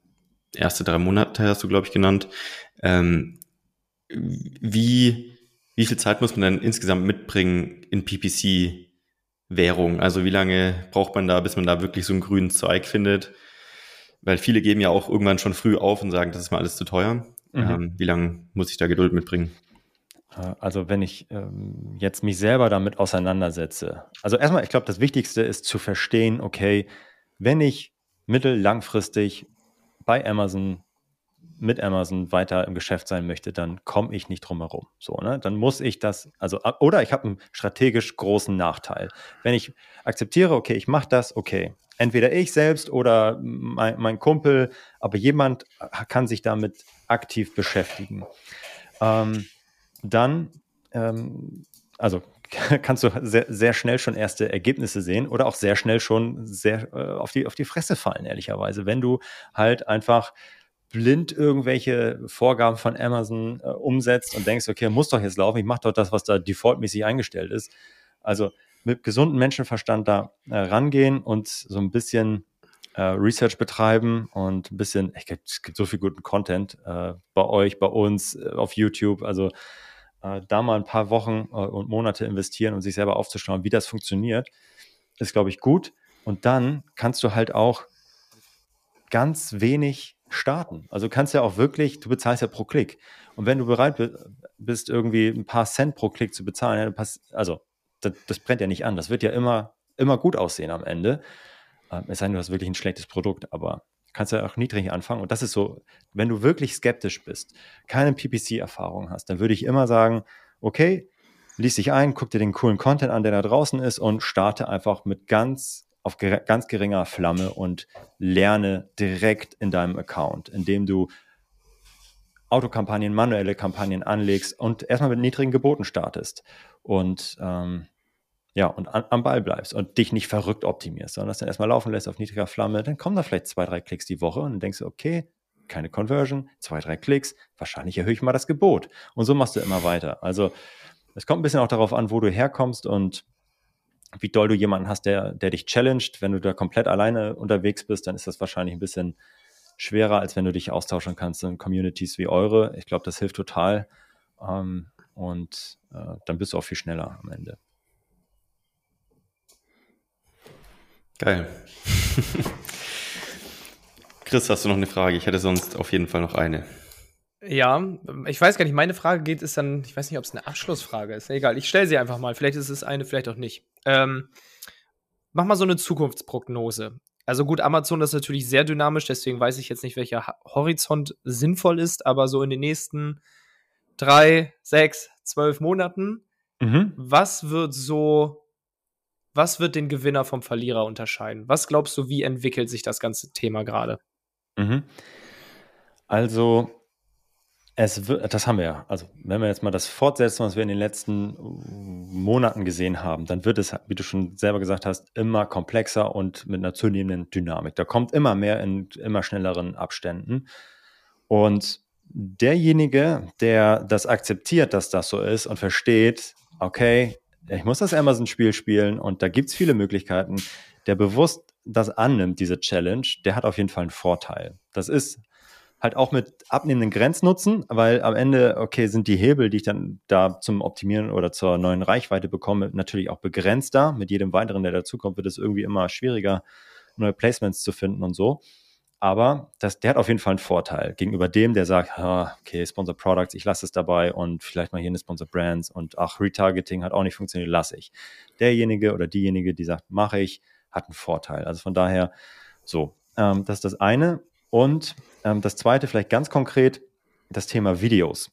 erste drei Monate hast du, glaube ich, genannt. Ähm, wie, wie viel Zeit muss man denn insgesamt mitbringen in PPC-Währung? Also wie lange braucht man da, bis man da wirklich so einen grünen Zweig findet? Weil viele geben ja auch irgendwann schon früh auf und sagen, das ist mal alles zu teuer. Mhm. Ähm, wie lange muss ich da Geduld mitbringen? Äh, also wenn ich ähm, jetzt mich selber damit auseinandersetze. Also erstmal, ich glaube, das Wichtigste ist zu verstehen, okay, wenn ich mittel-, langfristig bei Amazon mit Amazon weiter im Geschäft sein möchte, dann komme ich nicht drum herum. So, ne? Dann muss ich das, also, oder ich habe einen strategisch großen Nachteil. Wenn ich akzeptiere, okay, ich mache das, okay. Entweder ich selbst oder mein, mein, Kumpel, aber jemand kann sich damit aktiv beschäftigen. Ähm, dann, ähm, also kannst du sehr, sehr schnell schon erste Ergebnisse sehen oder auch sehr schnell schon sehr äh, auf, die, auf die Fresse fallen, ehrlicherweise. Wenn du halt einfach blind irgendwelche Vorgaben von Amazon äh, umsetzt und denkst, okay, muss doch jetzt laufen, ich mache doch das, was da defaultmäßig eingestellt ist. Also mit gesundem Menschenverstand da äh, rangehen und so ein bisschen äh, Research betreiben und ein bisschen, ich, es gibt so viel guten Content äh, bei euch, bei uns, äh, auf YouTube, also äh, da mal ein paar Wochen und Monate investieren und sich selber aufzuschauen, wie das funktioniert, ist, glaube ich, gut. Und dann kannst du halt auch ganz wenig starten. Also du kannst ja auch wirklich, du bezahlst ja pro Klick. Und wenn du bereit bist, irgendwie ein paar Cent pro Klick zu bezahlen, also das, das brennt ja nicht an. Das wird ja immer, immer gut aussehen am Ende. Ähm, es sei denn, du hast wirklich ein schlechtes Produkt, aber kannst ja auch niedrig anfangen. Und das ist so, wenn du wirklich skeptisch bist, keine PPC-Erfahrung hast, dann würde ich immer sagen, okay, lies dich ein, guck dir den coolen Content an, der da draußen ist und starte einfach mit ganz auf ganz geringer Flamme und lerne direkt in deinem Account, indem du Autokampagnen, manuelle Kampagnen anlegst und erstmal mit niedrigen Geboten startest und ähm, ja, und an, am Ball bleibst und dich nicht verrückt optimierst, sondern das dann erstmal laufen lässt auf niedriger Flamme, dann kommen da vielleicht zwei, drei Klicks die Woche und dann denkst du, okay, keine Conversion, zwei, drei Klicks, wahrscheinlich erhöhe ich mal das Gebot. Und so machst du immer weiter. Also es kommt ein bisschen auch darauf an, wo du herkommst und wie doll du jemanden hast, der, der dich challenged. Wenn du da komplett alleine unterwegs bist, dann ist das wahrscheinlich ein bisschen schwerer, als wenn du dich austauschen kannst in Communities wie eure. Ich glaube, das hilft total. Ähm, und äh, dann bist du auch viel schneller am Ende. Geil. Chris, hast du noch eine Frage? Ich hätte sonst auf jeden Fall noch eine. Ja, ich weiß gar nicht, meine Frage geht, ist dann, ich weiß nicht, ob es eine Abschlussfrage ist. Egal, ich stelle sie einfach mal. Vielleicht ist es eine, vielleicht auch nicht. Ähm, mach mal so eine Zukunftsprognose. Also gut, Amazon ist natürlich sehr dynamisch, deswegen weiß ich jetzt nicht, welcher Horizont sinnvoll ist, aber so in den nächsten drei, sechs, zwölf Monaten, mhm. was wird so, was wird den Gewinner vom Verlierer unterscheiden? Was glaubst du, wie entwickelt sich das ganze Thema gerade? Mhm. Also es wird, das haben wir ja. Also, wenn wir jetzt mal das fortsetzen, was wir in den letzten Monaten gesehen haben, dann wird es, wie du schon selber gesagt hast, immer komplexer und mit einer zunehmenden Dynamik. Da kommt immer mehr in immer schnelleren Abständen. Und derjenige, der das akzeptiert, dass das so ist und versteht, okay, ich muss das Amazon-Spiel spielen und da gibt es viele Möglichkeiten, der bewusst das annimmt, diese Challenge, der hat auf jeden Fall einen Vorteil. Das ist halt auch mit abnehmenden Grenznutzen, weil am Ende, okay, sind die Hebel, die ich dann da zum Optimieren oder zur neuen Reichweite bekomme, natürlich auch begrenzter. Mit jedem weiteren, der dazukommt, wird es irgendwie immer schwieriger, neue Placements zu finden und so. Aber das, der hat auf jeden Fall einen Vorteil gegenüber dem, der sagt, okay, Sponsor Products, ich lasse es dabei und vielleicht mal hier eine Sponsor Brands und ach, Retargeting hat auch nicht funktioniert, lasse ich. Derjenige oder diejenige, die sagt, mache ich, hat einen Vorteil. Also von daher, so, ähm, das ist das eine. Und ähm, das zweite, vielleicht ganz konkret, das Thema Videos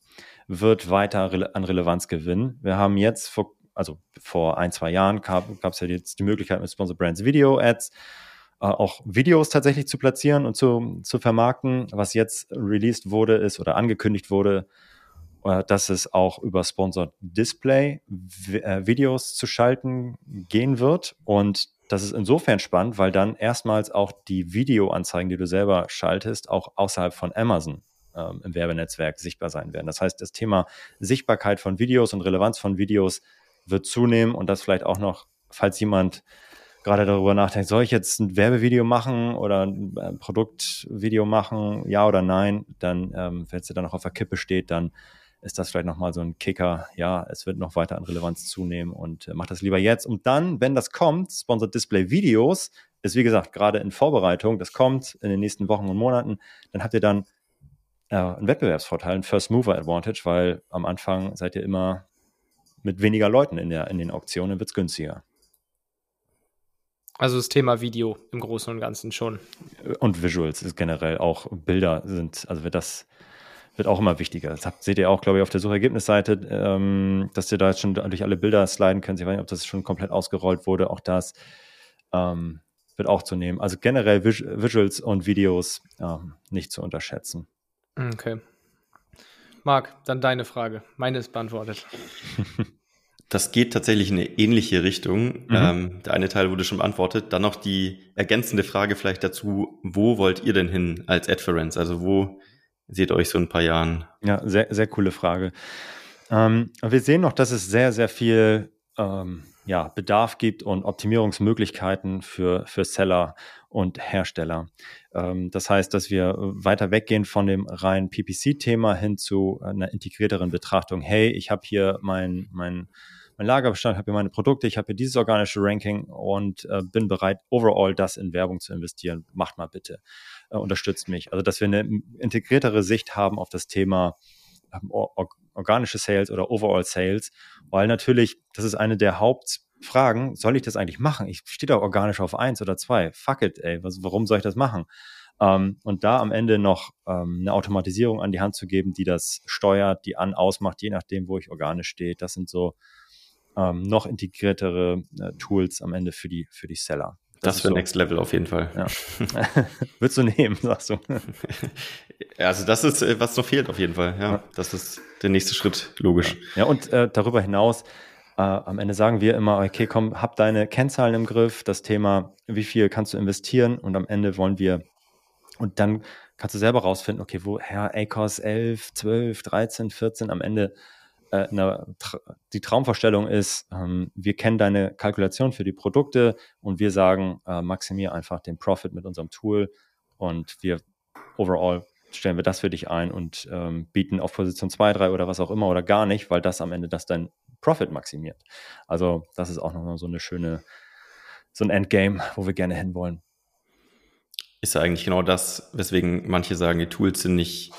wird weiter an Relevanz gewinnen. Wir haben jetzt vor, also vor ein, zwei Jahren gab es ja jetzt die Möglichkeit mit Sponsor Brands Video Ads äh, auch Videos tatsächlich zu platzieren und zu, zu vermarkten. Was jetzt released wurde, ist oder angekündigt wurde, äh, dass es auch über Sponsored Display äh, Videos zu schalten gehen wird. Und das ist insofern spannend, weil dann erstmals auch die Videoanzeigen, die du selber schaltest, auch außerhalb von Amazon ähm, im Werbenetzwerk sichtbar sein werden. Das heißt, das Thema Sichtbarkeit von Videos und Relevanz von Videos wird zunehmen und das vielleicht auch noch, falls jemand gerade darüber nachdenkt, soll ich jetzt ein Werbevideo machen oder ein Produktvideo machen, ja oder nein, dann, ähm, wenn es dann noch auf der Kippe steht, dann ist das vielleicht nochmal so ein Kicker, ja, es wird noch weiter an Relevanz zunehmen und äh, macht das lieber jetzt. Und dann, wenn das kommt, Sponsored Display Videos, ist wie gesagt gerade in Vorbereitung, das kommt in den nächsten Wochen und Monaten, dann habt ihr dann äh, einen Wettbewerbsvorteil, einen First Mover Advantage, weil am Anfang seid ihr immer mit weniger Leuten in, der, in den Auktionen, wird es günstiger. Also das Thema Video im Großen und Ganzen schon. Und Visuals ist generell auch Bilder sind, also wird das wird auch immer wichtiger. Das habt, seht ihr auch, glaube ich, auf der Suchergebnisseite, ähm, dass ihr da jetzt schon durch alle Bilder sliden könnt. Ich weiß nicht, ob das schon komplett ausgerollt wurde. Auch das ähm, wird auch zu nehmen. Also generell Vis Visuals und Videos ähm, nicht zu unterschätzen. Okay. Marc, dann deine Frage. Meine ist beantwortet. Das geht tatsächlich in eine ähnliche Richtung. Mhm. Ähm, der eine Teil wurde schon beantwortet. Dann noch die ergänzende Frage vielleicht dazu, wo wollt ihr denn hin als Adference? Also wo seht euch so ein paar Jahren? Ja, sehr, sehr coole Frage. Ähm, wir sehen noch, dass es sehr, sehr viel ähm, ja, Bedarf gibt und Optimierungsmöglichkeiten für, für Seller und Hersteller. Ähm, das heißt, dass wir weiter weggehen von dem reinen PPC-Thema hin zu einer integrierteren Betrachtung. Hey, ich habe hier mein, mein, mein Lagerbestand, habe hier meine Produkte, ich habe hier dieses organische Ranking und äh, bin bereit, overall das in Werbung zu investieren. Macht mal bitte äh, unterstützt mich. Also, dass wir eine integriertere Sicht haben auf das Thema ähm, or organische Sales oder Overall Sales, weil natürlich, das ist eine der Hauptfragen, soll ich das eigentlich machen? Ich stehe da organisch auf eins oder zwei. Fuck it, ey, was, warum soll ich das machen? Ähm, und da am Ende noch ähm, eine Automatisierung an die Hand zu geben, die das steuert, die an, ausmacht, je nachdem, wo ich organisch stehe. Das sind so ähm, noch integriertere äh, Tools am Ende für die, für die Seller. Das, das wäre so. Next Level auf jeden Fall. Ja. Würdest du nehmen, sagst du. also das ist, äh, was noch fehlt auf jeden Fall. Ja, ja. das ist der nächste Schritt, logisch. Ja, und äh, darüber hinaus, äh, am Ende sagen wir immer, okay, komm, hab deine Kennzahlen im Griff, das Thema, wie viel kannst du investieren und am Ende wollen wir, und dann kannst du selber rausfinden, okay, woher ACOS 11, 12, 13, 14 am Ende äh, eine, die Traumvorstellung ist, ähm, wir kennen deine Kalkulation für die Produkte und wir sagen, äh, maximier einfach den Profit mit unserem Tool und wir overall stellen wir das für dich ein und ähm, bieten auf Position 2, 3 oder was auch immer oder gar nicht, weil das am Ende das dein Profit maximiert. Also das ist auch nochmal so eine schöne, so ein Endgame, wo wir gerne hinwollen. Ist ja eigentlich genau das, weswegen manche sagen, die Tools sind nicht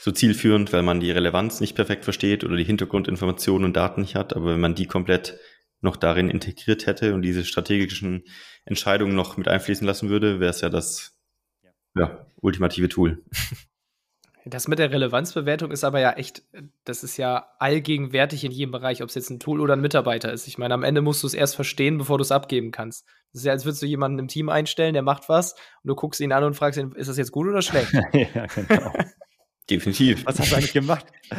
so zielführend, weil man die Relevanz nicht perfekt versteht oder die Hintergrundinformationen und Daten nicht hat. Aber wenn man die komplett noch darin integriert hätte und diese strategischen Entscheidungen noch mit einfließen lassen würde, wäre es ja das ja, ultimative Tool. Das mit der Relevanzbewertung ist aber ja echt, das ist ja allgegenwärtig in jedem Bereich, ob es jetzt ein Tool oder ein Mitarbeiter ist. Ich meine, am Ende musst du es erst verstehen, bevor du es abgeben kannst. Das ist ja, als würdest du jemanden im Team einstellen, der macht was und du guckst ihn an und fragst ihn, ist das jetzt gut oder schlecht? ja, genau. Definitiv. Was hast du eigentlich gemacht?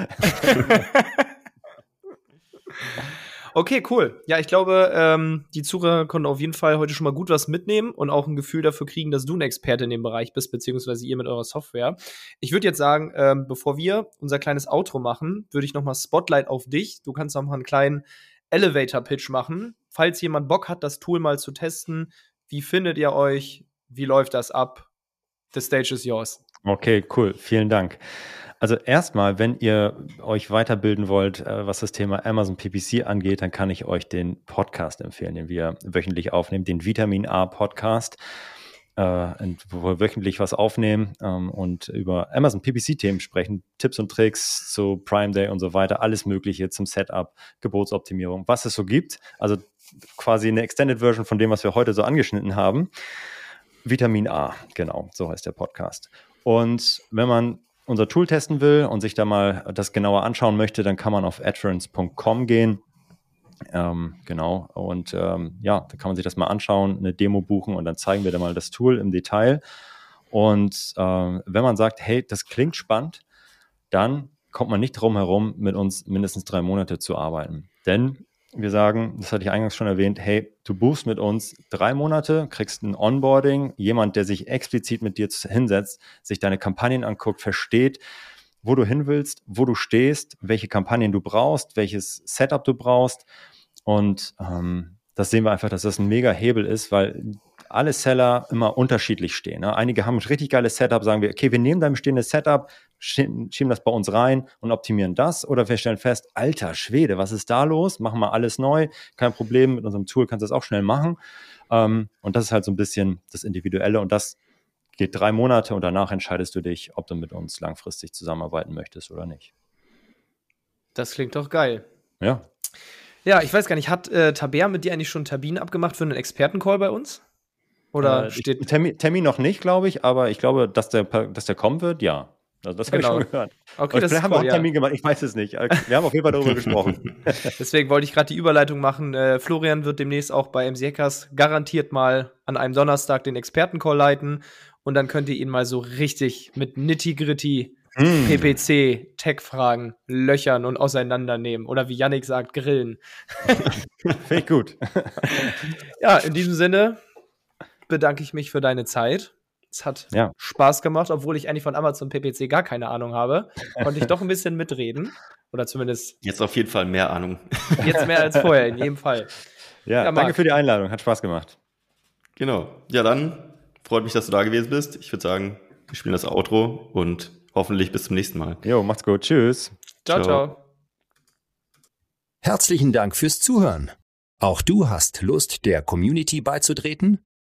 okay, cool. Ja, ich glaube, ähm, die Zuhörer konnten auf jeden Fall heute schon mal gut was mitnehmen und auch ein Gefühl dafür kriegen, dass du ein Experte in dem Bereich bist, beziehungsweise ihr mit eurer Software. Ich würde jetzt sagen, ähm, bevor wir unser kleines Outro machen, würde ich noch mal Spotlight auf dich. Du kannst noch mal einen kleinen Elevator-Pitch machen. Falls jemand Bock hat, das Tool mal zu testen, wie findet ihr euch? Wie läuft das ab? The stage is yours. Okay, cool. Vielen Dank. Also erstmal, wenn ihr euch weiterbilden wollt, äh, was das Thema Amazon PPC angeht, dann kann ich euch den Podcast empfehlen, den wir wöchentlich aufnehmen, den Vitamin A Podcast, äh, wo wir wöchentlich was aufnehmen ähm, und über Amazon PPC-Themen sprechen, Tipps und Tricks zu Prime Day und so weiter, alles Mögliche zum Setup, Gebotsoptimierung, was es so gibt. Also quasi eine Extended Version von dem, was wir heute so angeschnitten haben. Vitamin A, genau, so heißt der Podcast. Und wenn man unser Tool testen will und sich da mal das genauer anschauen möchte, dann kann man auf adference.com gehen. Ähm, genau. Und ähm, ja, da kann man sich das mal anschauen, eine Demo buchen und dann zeigen wir da mal das Tool im Detail. Und äh, wenn man sagt, hey, das klingt spannend, dann kommt man nicht drum herum, mit uns mindestens drei Monate zu arbeiten. Denn wir sagen, das hatte ich eingangs schon erwähnt, hey, du buchst mit uns drei Monate, kriegst ein Onboarding, jemand, der sich explizit mit dir hinsetzt, sich deine Kampagnen anguckt, versteht, wo du hin willst, wo du stehst, welche Kampagnen du brauchst, welches Setup du brauchst. Und ähm, das sehen wir einfach, dass das ein mega Hebel ist, weil alle Seller immer unterschiedlich stehen. Ne? Einige haben ein richtig geiles Setup, sagen wir, okay, wir nehmen dein bestehendes Setup, schieben das bei uns rein und optimieren das. Oder wir stellen fest, alter Schwede, was ist da los? Machen wir alles neu, kein Problem, mit unserem Tool kannst du das auch schnell machen. Ähm, und das ist halt so ein bisschen das Individuelle und das geht drei Monate und danach entscheidest du dich, ob du mit uns langfristig zusammenarbeiten möchtest oder nicht. Das klingt doch geil. Ja. Ja, ich weiß gar nicht, hat äh, Taber mit dir eigentlich schon einen Termin abgemacht für einen Expertencall bei uns? Oder äh, steht. Termin, Termin, noch nicht, glaube ich, aber ich glaube, dass der, dass der kommen wird, ja. Also das genau. habe ich schon gehört. Okay, das vielleicht haben wir auch einen Termin ja. gemacht, ich weiß es nicht. Wir haben auf jeden Fall darüber gesprochen. Deswegen wollte ich gerade die Überleitung machen. Äh, Florian wird demnächst auch bei MC Hackers garantiert mal an einem Donnerstag den Expertencall leiten und dann könnt ihr ihn mal so richtig mit nitty-gritty mm. PPC, Tech-Fragen löchern und auseinandernehmen. Oder wie Yannick sagt, grillen. Finde ich gut. ja, in diesem Sinne, bedanke ich mich für deine Zeit. Es hat ja. Spaß gemacht, obwohl ich eigentlich von Amazon PPC gar keine Ahnung habe. Konnte ich doch ein bisschen mitreden. Oder zumindest. Jetzt auf jeden Fall mehr Ahnung. Jetzt mehr als vorher, in jedem Fall. Ja, ja danke für die Einladung. Hat Spaß gemacht. Genau. Ja, dann freut mich, dass du da gewesen bist. Ich würde sagen, wir spielen das Outro und hoffentlich bis zum nächsten Mal. Jo, macht's gut. Tschüss. Ciao, ciao. ciao. Herzlichen Dank fürs Zuhören. Auch du hast Lust, der Community beizutreten?